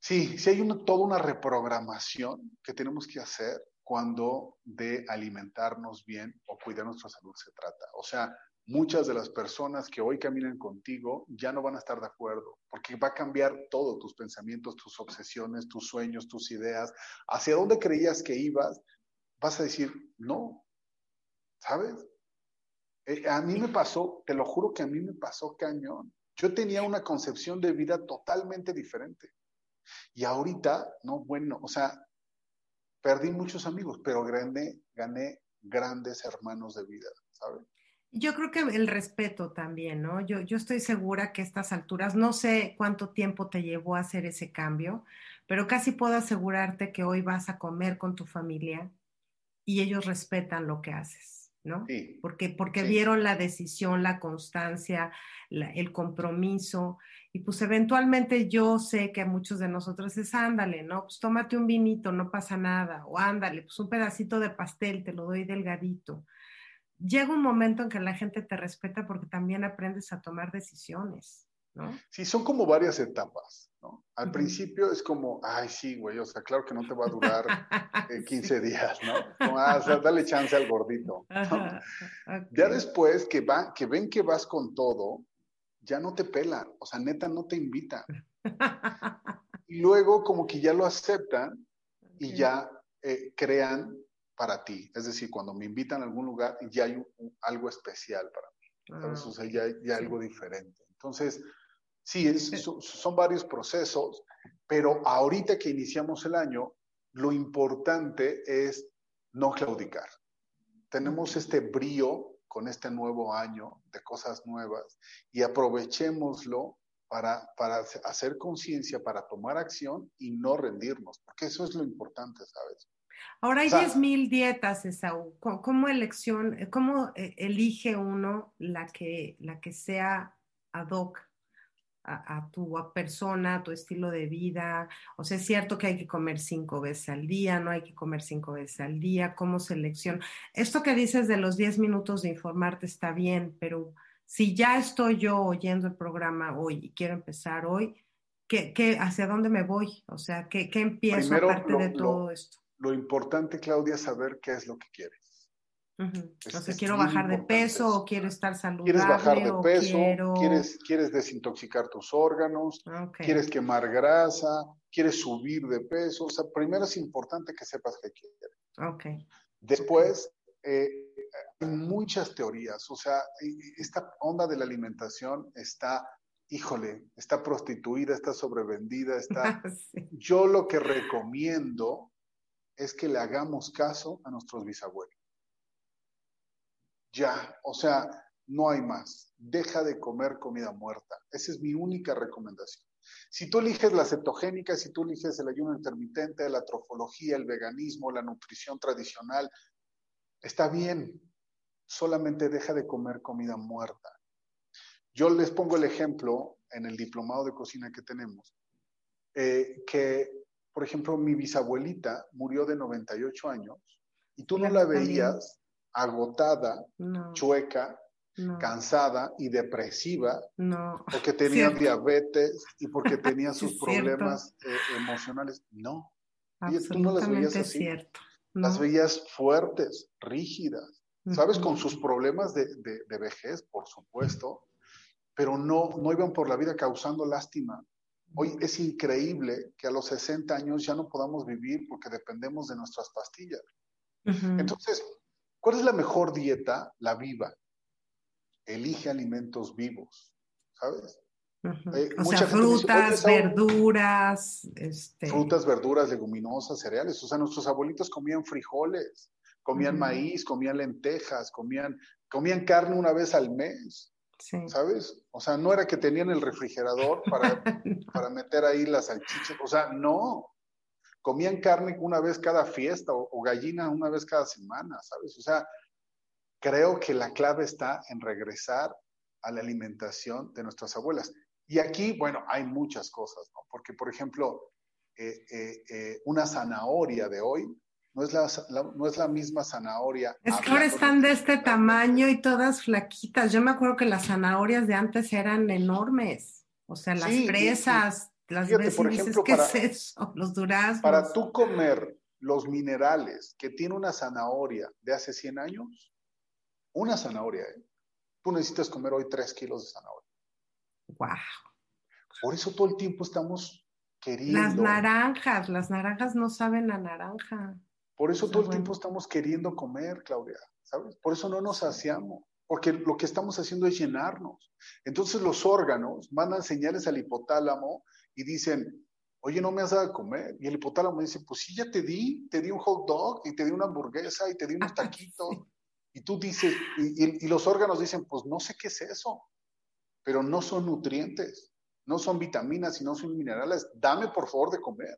sí, sí hay una, toda una reprogramación que tenemos que hacer cuando de alimentarnos bien o cuidar nuestra salud se trata. O sea, muchas de las personas que hoy caminan contigo ya no van a estar de acuerdo, porque va a cambiar todo, tus pensamientos, tus obsesiones, tus sueños, tus ideas, hacia dónde creías que ibas, vas a decir, no, ¿sabes? Eh, a mí me pasó, te lo juro que a mí me pasó cañón. Yo tenía una concepción de vida totalmente diferente. Y ahorita, no, bueno, o sea, perdí muchos amigos, pero gané, gané grandes hermanos de vida, ¿sabes? Yo creo que el respeto también, ¿no? Yo, yo estoy segura que a estas alturas, no sé cuánto tiempo te llevó a hacer ese cambio, pero casi puedo asegurarte que hoy vas a comer con tu familia y ellos respetan lo que haces, ¿no? Sí. Porque, porque Sí. vieron la decisión, la constancia, la- el compromiso. Y pues eventualmente yo sé que a muchos de nosotros es, ándale, ¿no? Pues tómate un vinito, no pasa nada. O ándale, pues un pedacito de pastel, te lo doy delgadito. Llega un momento en que la gente te respeta porque también aprendes a tomar decisiones, ¿no? Sí, son como varias etapas, ¿no? Al Ujú. principio es como, ay, sí, güey, o sea, claro que no te va a durar [laughs] eh, Sí. 15 días, ¿no? Como, ah, o sea, dale chance al gordito. ¿no? Ajá, ok. Ya después que, va, que ven que vas con todo, ya no te pelan, o sea, neta no te invitan. [laughs] Y luego como que ya lo aceptan y ya eh, crean para ti. Es decir, cuando me invitan a algún lugar, ya hay un- un- algo especial para mí, ¿sabes? Ah, O sea, ya, ya Sí. algo diferente. Entonces, sí, es- son, son varios procesos, pero ahorita que iniciamos el año, lo importante es no claudicar. Tenemos este brío con este nuevo año de cosas nuevas y aprovechémoslo para, para hacer conciencia, para tomar acción y no rendirnos, porque eso es lo importante, ¿sabes? Ahora hay O sea- 10.000 dietas, Esaú. ¿Cómo, cómo elección, cómo eh, elige uno la que, la que sea ad hoc a, a tu persona, a tu estilo de vida? O sea, es cierto que hay que comer cinco veces al día, no hay que comer cinco veces al día. ¿Cómo selección? Esto que dices de los 10 minutos de informarte está bien, pero si ya estoy yo oyendo el programa hoy y quiero empezar hoy, ¿qué, qué, hacia dónde me voy? O sea, ¿qué, qué empiezo Primero, aparte lo- de lo- todo esto? Lo importante, Claudia, es saber qué es lo que quieres. Ujú. Es- o sea, es quiero bajar de peso eso. o quiero estar saludable ¿Quieres bajar de peso? quiero... ¿Quieres, quieres desintoxicar tus órganos? ¿Quieres quemar grasa? ¿Quieres subir de peso? O sea, primero es importante que sepas qué quieres. Ok. Después, eh, hay muchas teorías. O sea, esta onda de la alimentación está, híjole, está prostituida, está sobrevendida, está... [laughs] Sí. Yo lo que recomiendo es que le hagamos caso a nuestros bisabuelos. Ya, o sea, no hay más. Deja de comer comida muerta. Esa es mi única recomendación. Si tú eliges la cetogénica, si tú eliges el ayuno intermitente, la trofología, el veganismo, la nutrición tradicional, está bien. Solamente deja de comer comida muerta. Yo les pongo el ejemplo en el diplomado de cocina que tenemos, eh, que, por ejemplo, mi bisabuelita murió de 98 años y tú no la veías agotada, No, chueca, no, cansada y depresiva no. porque tenía Cierto. diabetes y porque tenía [laughs] sus problemas eh, emocionales. No, tú no las veías así. cierto. las veías fuertes, rígidas, ¿sabes? Con sus problemas de, de- de vejez, por supuesto, pero no, no iban por la vida causando lástima. Hoy es increíble que a los 60 años ya no podamos vivir porque dependemos de nuestras pastillas. Entonces, ¿cuál es la mejor dieta? La viva. Elige alimentos vivos, ¿sabes? Eh, o sea, dice, frutas, verduras, este... Frutas, verduras, leguminosas, cereales. O sea, nuestros abuelitos comían frijoles, comían maíz, comían lentejas, comían, comían carne una vez al mes, Sí. ¿sabes? O sea, no era que tenían el refrigerador para, [laughs] para meter ahí las salchichas. O sea, no. Comían carne una vez cada fiesta o, o gallina una vez cada semana, ¿sabes? O sea, creo que la clave está en regresar a la alimentación de nuestras abuelas. Y aquí, bueno, hay muchas cosas, ¿no? Porque, por ejemplo, eh, eh, eh, una zanahoria de hoy no es la, la- no es la misma zanahoria. Es que ahora están de este tamaño y todas flaquitas. Yo me acuerdo que las zanahorias de antes eran enormes. O sea, las Sí, fresas, las fíjate, por dices, ejemplo, ¿qué para- es eso? [laughs] Los duraznos. Para tú comer los minerales que tiene una zanahoria de hace 100 años, una zanahoria, ¿eh? tú necesitas comer hoy 3 kilos de zanahoria. Guau. Por eso todo el tiempo estamos queriendo. Las naranjas, las naranjas no saben a naranja. Por eso todo el bueno. tiempo estamos queriendo comer, Claudia, ¿sabes? Por eso no nos saciamos, porque lo que estamos haciendo es llenarnos. Entonces los órganos mandan señales al hipotálamo y dicen, oye, no me has dado de comer. Y el hipotálamo dice, pues sí, ya te di, te di un hot dog y te di una hamburguesa y te di unos taquitos. [laughs] Y tú dices, y, y- y los órganos dicen, pues no sé qué es eso, pero no son nutrientes, no son vitaminas y no son minerales. Dame por favor de comer.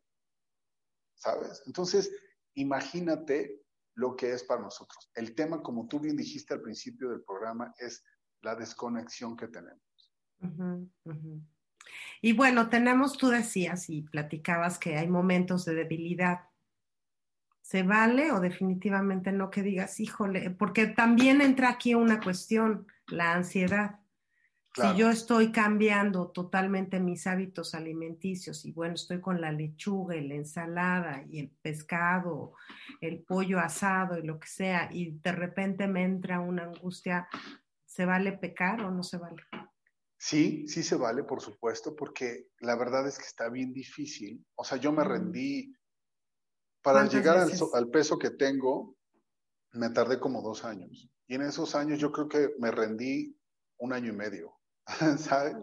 ¿Sabes? Entonces, imagínate lo que es para nosotros. El tema, como tú bien dijiste al principio del programa, es la desconexión que tenemos. Ujú, ujú. Y bueno, tenemos, tú decías y platicabas que hay momentos de debilidad. ¿Se vale o definitivamente no que digas, híjole? Porque también entra aquí una cuestión, la ansiedad. Claro. Si yo estoy cambiando totalmente mis hábitos alimenticios y bueno, estoy con la lechuga y la ensalada y el pescado, el pollo asado y lo que sea, y de repente me entra una angustia, ¿se vale pecar o no se vale? Sí, sí se vale, por supuesto, porque la verdad es que está bien difícil. O sea, yo me rendí para ¿Cuántas llegar al, peso que tengo, me tardé como dos años. Y en esos años yo creo que me rendí un año y medio, [laughs] ¿sabes?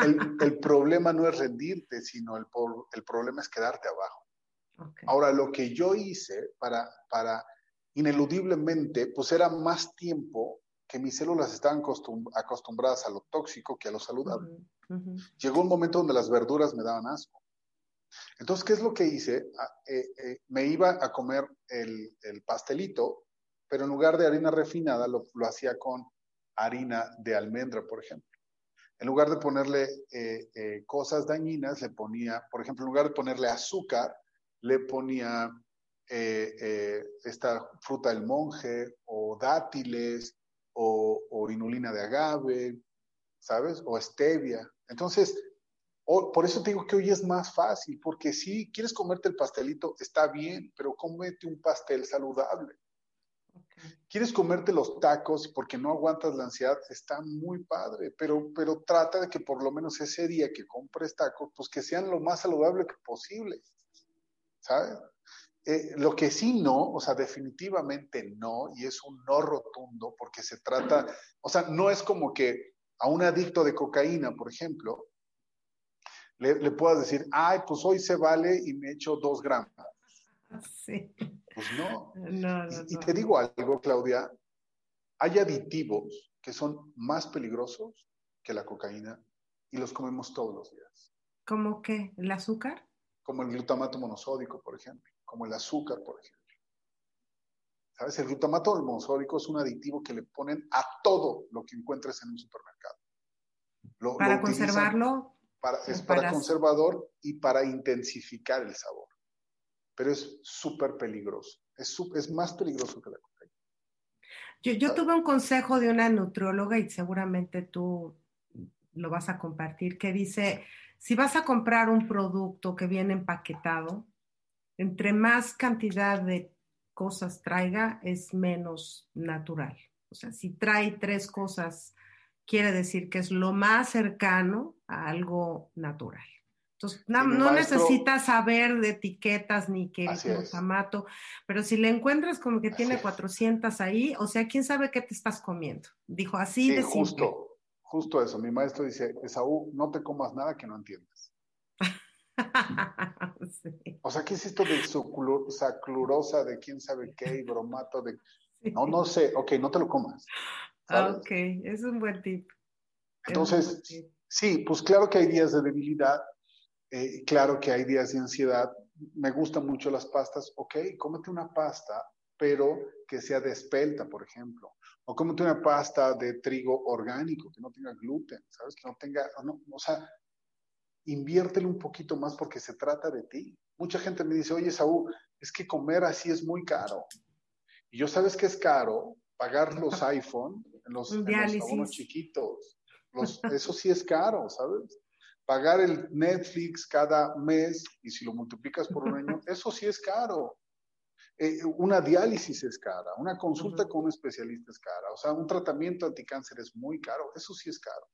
El, [laughs] el problema no es rendirte, sino el, el problema es quedarte abajo. Ahora, lo que yo hice para, para ineludiblemente, pues era más tiempo que mis células estaban costum- acostumbradas a lo tóxico que a lo saludable. Llegó un momento donde las verduras me daban asco. Entonces, ¿qué es lo que hice? Ah, eh, eh, me iba a comer el, el pastelito, pero en lugar de harina refinada lo, lo hacía con harina de almendra, por ejemplo. En lugar de ponerle eh, cosas dañinas, le ponía, por ejemplo, en lugar de ponerle azúcar, le ponía esta fruta del monje o dátiles o, o inulina de agave, ¿sabes? O stevia. Entonces, o- por eso te digo que hoy es más fácil, porque si quieres comerte el pastelito, está bien, pero cómete un pastel saludable. Quieres comerte los tacos porque no aguantas la ansiedad, está muy padre, pero, pero trata de que por lo menos ese día que compres tacos, pues que sean lo más saludable que posible, ¿sabes? Eh, lo que sí no, o sea, definitivamente no, y es un no rotundo, porque se trata, o sea, no es como que a un adicto de cocaína, por ejemplo, le, le puedas decir, ay, pues hoy se vale y me echo dos gramos. Sí. Pues no. No, no, Y, y te digo algo, Claudia, hay aditivos que son más peligrosos que la cocaína y los comemos todos los días, ¿Cómo qué? ¿El azúcar? como el glutamato monosódico, por ejemplo, como el azúcar, por ejemplo. ¿Sabes? El glutamato monosódico es un aditivo que le ponen a todo lo que encuentres en un supermercado. Lo- ¿Para conservarlo? para- es para, para- conservador y para intensificar el sabor. Pero es súper peligroso. Es, es más peligroso que la cocaína. Yo, yo Ah. tuve un consejo de una nutrióloga y seguramente tú lo vas a compartir, que dice, si vas a comprar un producto que viene empaquetado, entre más cantidad de cosas traiga, es menos natural. O sea, si trae tres cosas, quiere decir que es lo más cercano a algo natural. Entonces, no maestro- necesitas saber de etiquetas ni es. glutamato, pero si le encuentras como que tiene Así es. 400 ahí, o sea, ¿quién sabe qué te estás comiendo? Dijo así Sí, de simple. justo, justo eso. Mi maestro dice, Esaú, no te comas nada que no entiendas. [laughs] Sí, O sea, ¿qué es esto de saclurosa, de quién sabe qué, y bromato de... sí. No, no sé, ok, no te lo comas. ¿sabes? Ok, es un buen tip. Entonces, tip. sí, pues claro que hay días de debilidad, eh, claro que hay días de ansiedad. Me gustan mucho las pastas, ok, cómete una pasta, pero que sea de espelta, por ejemplo. O cómete una pasta de trigo orgánico, que no tenga gluten, ¿sabes? Que no tenga, no, o sea, inviértele un poquito más porque se trata de ti. Mucha gente me dice, oye, Saúl, es que comer así es muy caro. Y yo sabes que es caro pagar los [laughs] iPhone los, en los chiquitos. [laughs] eso sí es caro, ¿sabes? Pagar el Netflix cada mes y si lo multiplicas por un año, [laughs] eso sí es caro. Eh, una diálisis es cara, una consulta con un especialista es cara, o sea, un tratamiento anticáncer es muy caro, eso sí es caro.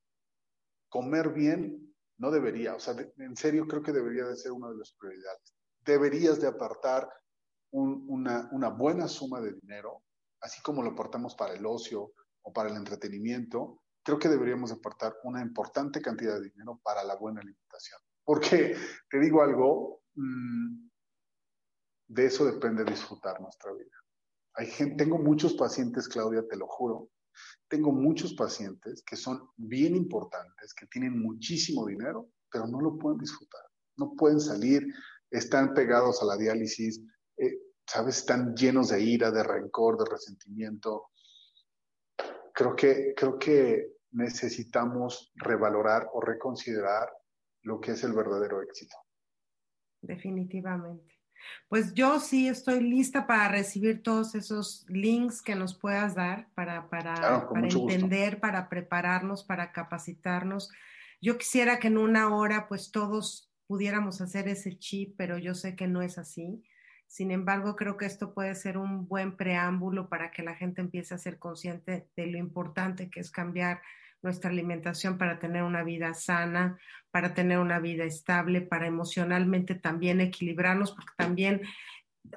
Comer bien no debería, o sea, en serio creo que debería de ser una de las prioridades. Deberías de apartar una, buena suma de dinero, así como lo apartamos para el ocio o para el entretenimiento, creo que deberíamos apartar una importante cantidad de dinero para la buena alimentación. Porque te digo algo, mm, de eso depende disfrutar nuestra vida. Hay gente, tengo muchos pacientes, Claudia, te lo juro, tengo muchos pacientes que son bien importantes, que tienen muchísimo dinero, pero no lo pueden disfrutar. No pueden salir, están pegados a la diálisis, eh, ¿sabes? Están llenos de ira, de rencor, de resentimiento. Creo que, creo que necesitamos revalorar o reconsiderar lo que es el verdadero éxito. Definitivamente. Pues yo sí estoy lista para recibir todos esos links que nos puedas dar para, para, para entender, para prepararnos, para capacitarnos. Yo quisiera que en una hora pues todos pudiéramos hacer ese chip, pero yo sé que no es así. Sin embargo, creo que esto puede ser un buen preámbulo para que la gente empiece a ser consciente de lo importante que es cambiar nuestra alimentación para tener una vida sana, para tener una vida estable, para emocionalmente también equilibrarnos, porque también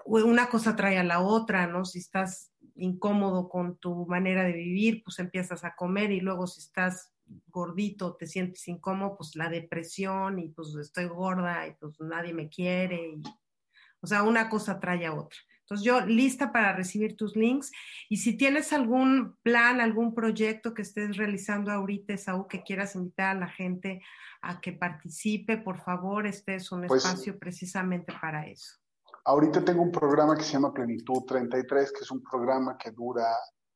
una cosa trae a la otra, ¿no? Si estás incómodo con tu manera de vivir, pues empiezas a comer y luego si estás gordito, te sientes incómodo, pues la depresión y pues estoy gorda y pues nadie me quiere. O sea, una cosa trae a otra. Entonces yo lista para recibir tus links y si tienes algún plan, algún proyecto que estés realizando ahorita, Saúl, que quieras invitar a la gente a que participe, por favor, este es un pues espacio precisamente para eso. Ahorita tengo un programa que se llama Plenitud 33, que es un programa que dura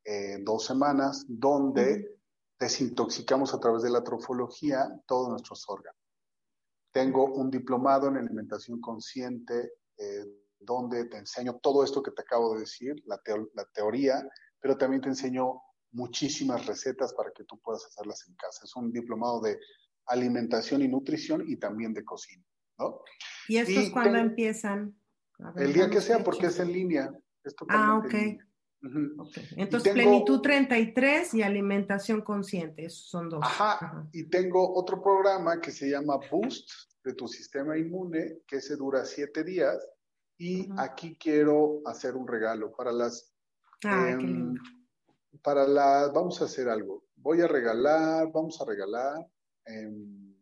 eh, dos semanas, donde desintoxicamos a través de la trofología todos nuestros órganos. Tengo un diplomado en alimentación consciente eh, donde te enseño todo esto que te acabo de decir, la, teoría, pero también te enseño muchísimas recetas para que tú puedas hacerlas en casa. Es un diplomado de alimentación y nutrición y también de cocina, ¿no? ¿Y esto es cuando empiezan? el día que sea, porque es en línea. ah, ok. Entonces, plenitud 33 y alimentación consciente, esos son dos. Ajá. y tengo otro programa que se llama Boost de tu sistema inmune, que se dura siete días y aquí quiero hacer un regalo para las... Ah, em, para las... Vamos a hacer algo. Voy a regalar, vamos a regalar... Em,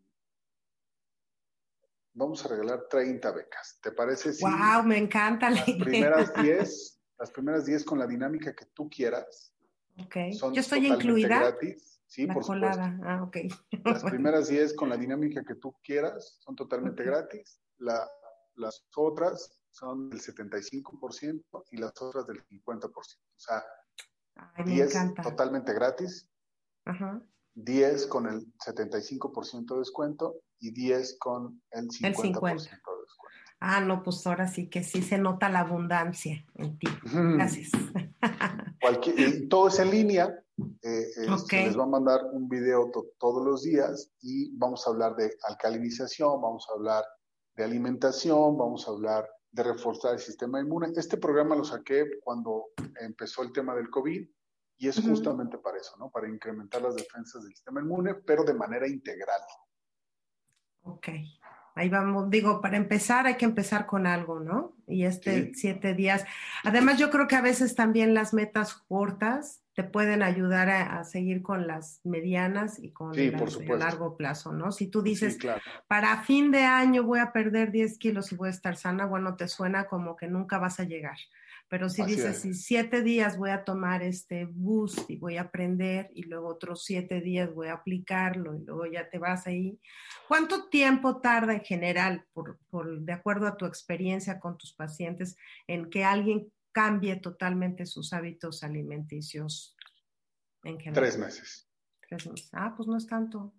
vamos a regalar 30 becas. ¿Te parece? ¡Wow! me encanta la las Primeras [laughs] 10, las primeras 10 con la dinámica que tú quieras. Ok. Yo estoy incluida. Gratis. Sí, por colada. supuesto. Ah, ok. [laughs] Las primeras 10 con la dinámica que tú quieras son totalmente gratis. La, las otras son del 75% y las otras del 50%. O sea, 10 totalmente gratis, 10 con el 75% de descuento y 10 con el 50%, de descuento. Ah, no, pues ahora sí que sí se nota la abundancia en ti. Gracias. [laughs] todo es en línea. Eh, eh, se les va a mandar un video todos los días y vamos a hablar de alcalinización, vamos a hablar de alimentación, vamos a hablar de reforzar el sistema inmune. Este programa lo saqué cuando empezó el tema del COVID y es justamente para eso, ¿no? Para incrementar las defensas del sistema inmune, pero de manera integral. Ok. Ahí vamos, digo, para empezar hay que empezar con algo, ¿no? Y este siete días. Además, yo creo que a veces también las metas cortas te pueden ayudar a, seguir con las medianas y con el largo plazo, ¿no? Si tú dices, para fin de año voy a perder 10 kilos y voy a estar sana, bueno, te suena como que nunca vas a llegar. Pero si dices, si siete días voy a tomar este boost y voy a aprender y luego otros siete días voy a aplicarlo y luego ya te vas ahí, ¿cuánto tiempo tarda en general, por, por, de acuerdo a tu experiencia con tus pacientes, en que alguien cambie totalmente sus hábitos alimenticios en general. Tres meses. Tres meses. Ah, pues no es tanto.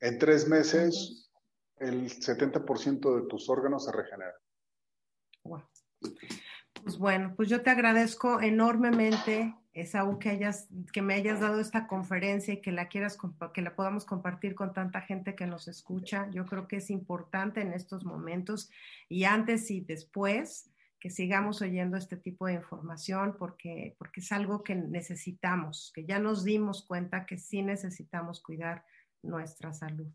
En tres meses, el 70% de tus órganos se regeneran. Wow. Pues bueno, pues yo te agradezco enormemente, Esaú, que, hayas, que me hayas dado esta conferencia y que la quieras, que la podamos compartir con tanta gente que nos escucha. Yo creo que es importante en estos momentos y antes y después que sigamos oyendo este tipo de información porque, porque es algo que necesitamos, que ya nos dimos cuenta que sí necesitamos cuidar nuestra salud.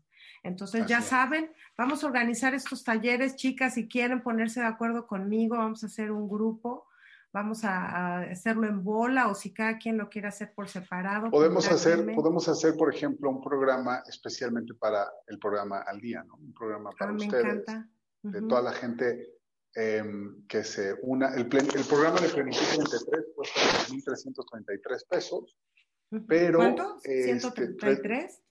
Entonces, ya saben, vamos a organizar estos talleres, chicas, si quieren ponerse de acuerdo conmigo, vamos a hacer un grupo, vamos a, hacerlo en bola o si cada quien lo quiere hacer por separado. Podemos hacer, podemos hacer, por ejemplo, un programa especialmente para el programa al día, ¿no? Un programa para ah, ustedes, de toda la gente em, que se una. El, el programa de Plenitud 33 cuesta 1.333 pesos, pero... ¿Cuánto? ¿133?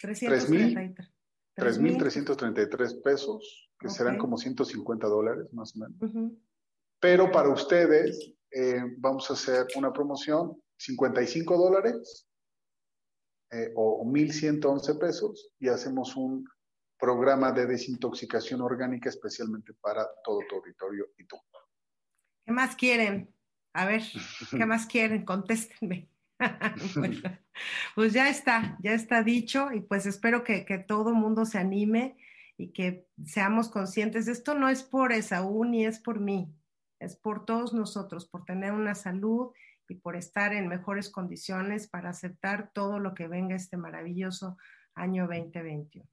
Este, 3.333 pesos, que serán como 150 dólares más o menos. Pero para ustedes eh, vamos a hacer una promoción, 55 dólares eh, o 1.111 pesos y hacemos un programa de desintoxicación orgánica especialmente para todo tu auditorio y tú. ¿Qué más quieren? A ver, ¿qué [laughs] más quieren? Contéstenme. [laughs] [laughs] pues ya está, ya está dicho y pues espero que, que todo mundo se anime y que seamos conscientes. Esto no es por Esaú ni es por mí, es por todos nosotros, por tener una salud y por estar en mejores condiciones para aceptar todo lo que venga este maravilloso año 2021.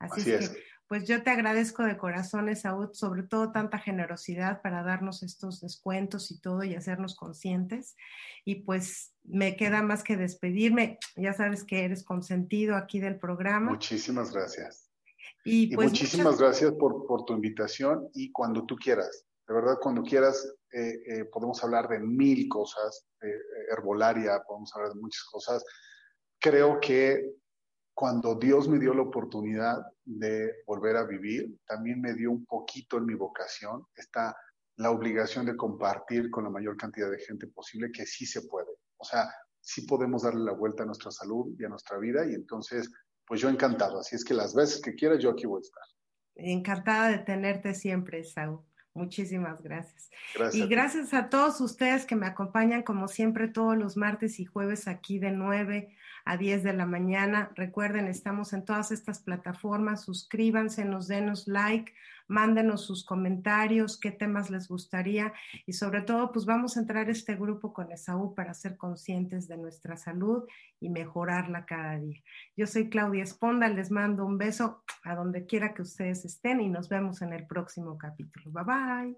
Así, es, que, pues yo te agradezco de corazón, Esaú, sobre todo tanta generosidad para darnos estos descuentos y todo y hacernos conscientes. Y pues me queda más que despedirme. Ya sabes que eres consentido aquí del programa. Muchísimas gracias. Y, pues muchísimas gracias por, por, tu invitación y cuando tú quieras, de verdad, cuando quieras, eh, eh, podemos hablar de mil cosas, de herbolaria, podemos hablar de muchas cosas. Creo que cuando Dios me dio la oportunidad de volver a vivir, también me dio un poquito en mi vocación, está la obligación de compartir con la mayor cantidad de gente posible que sí se puede. O sea, sí podemos darle la vuelta a nuestra salud y a nuestra vida y entonces, pues yo encantado. Así es que las veces que quiera, yo aquí voy a estar. Encantada de tenerte siempre, Saúl. Muchísimas gracias. gracias. Y gracias a todos ustedes que me acompañan como siempre todos los martes y jueves aquí de 9 a 10 de la mañana. Recuerden, estamos en todas estas plataformas. Suscríbanse, nos denos like, mándenos sus comentarios, qué temas les gustaría y sobre todo, pues vamos a entrar este grupo con Esaú para ser conscientes de nuestra salud y mejorarla cada día. Yo soy Claudia Esponda, les mando un beso a donde quiera que ustedes estén y nos vemos en el próximo capítulo. Bye bye.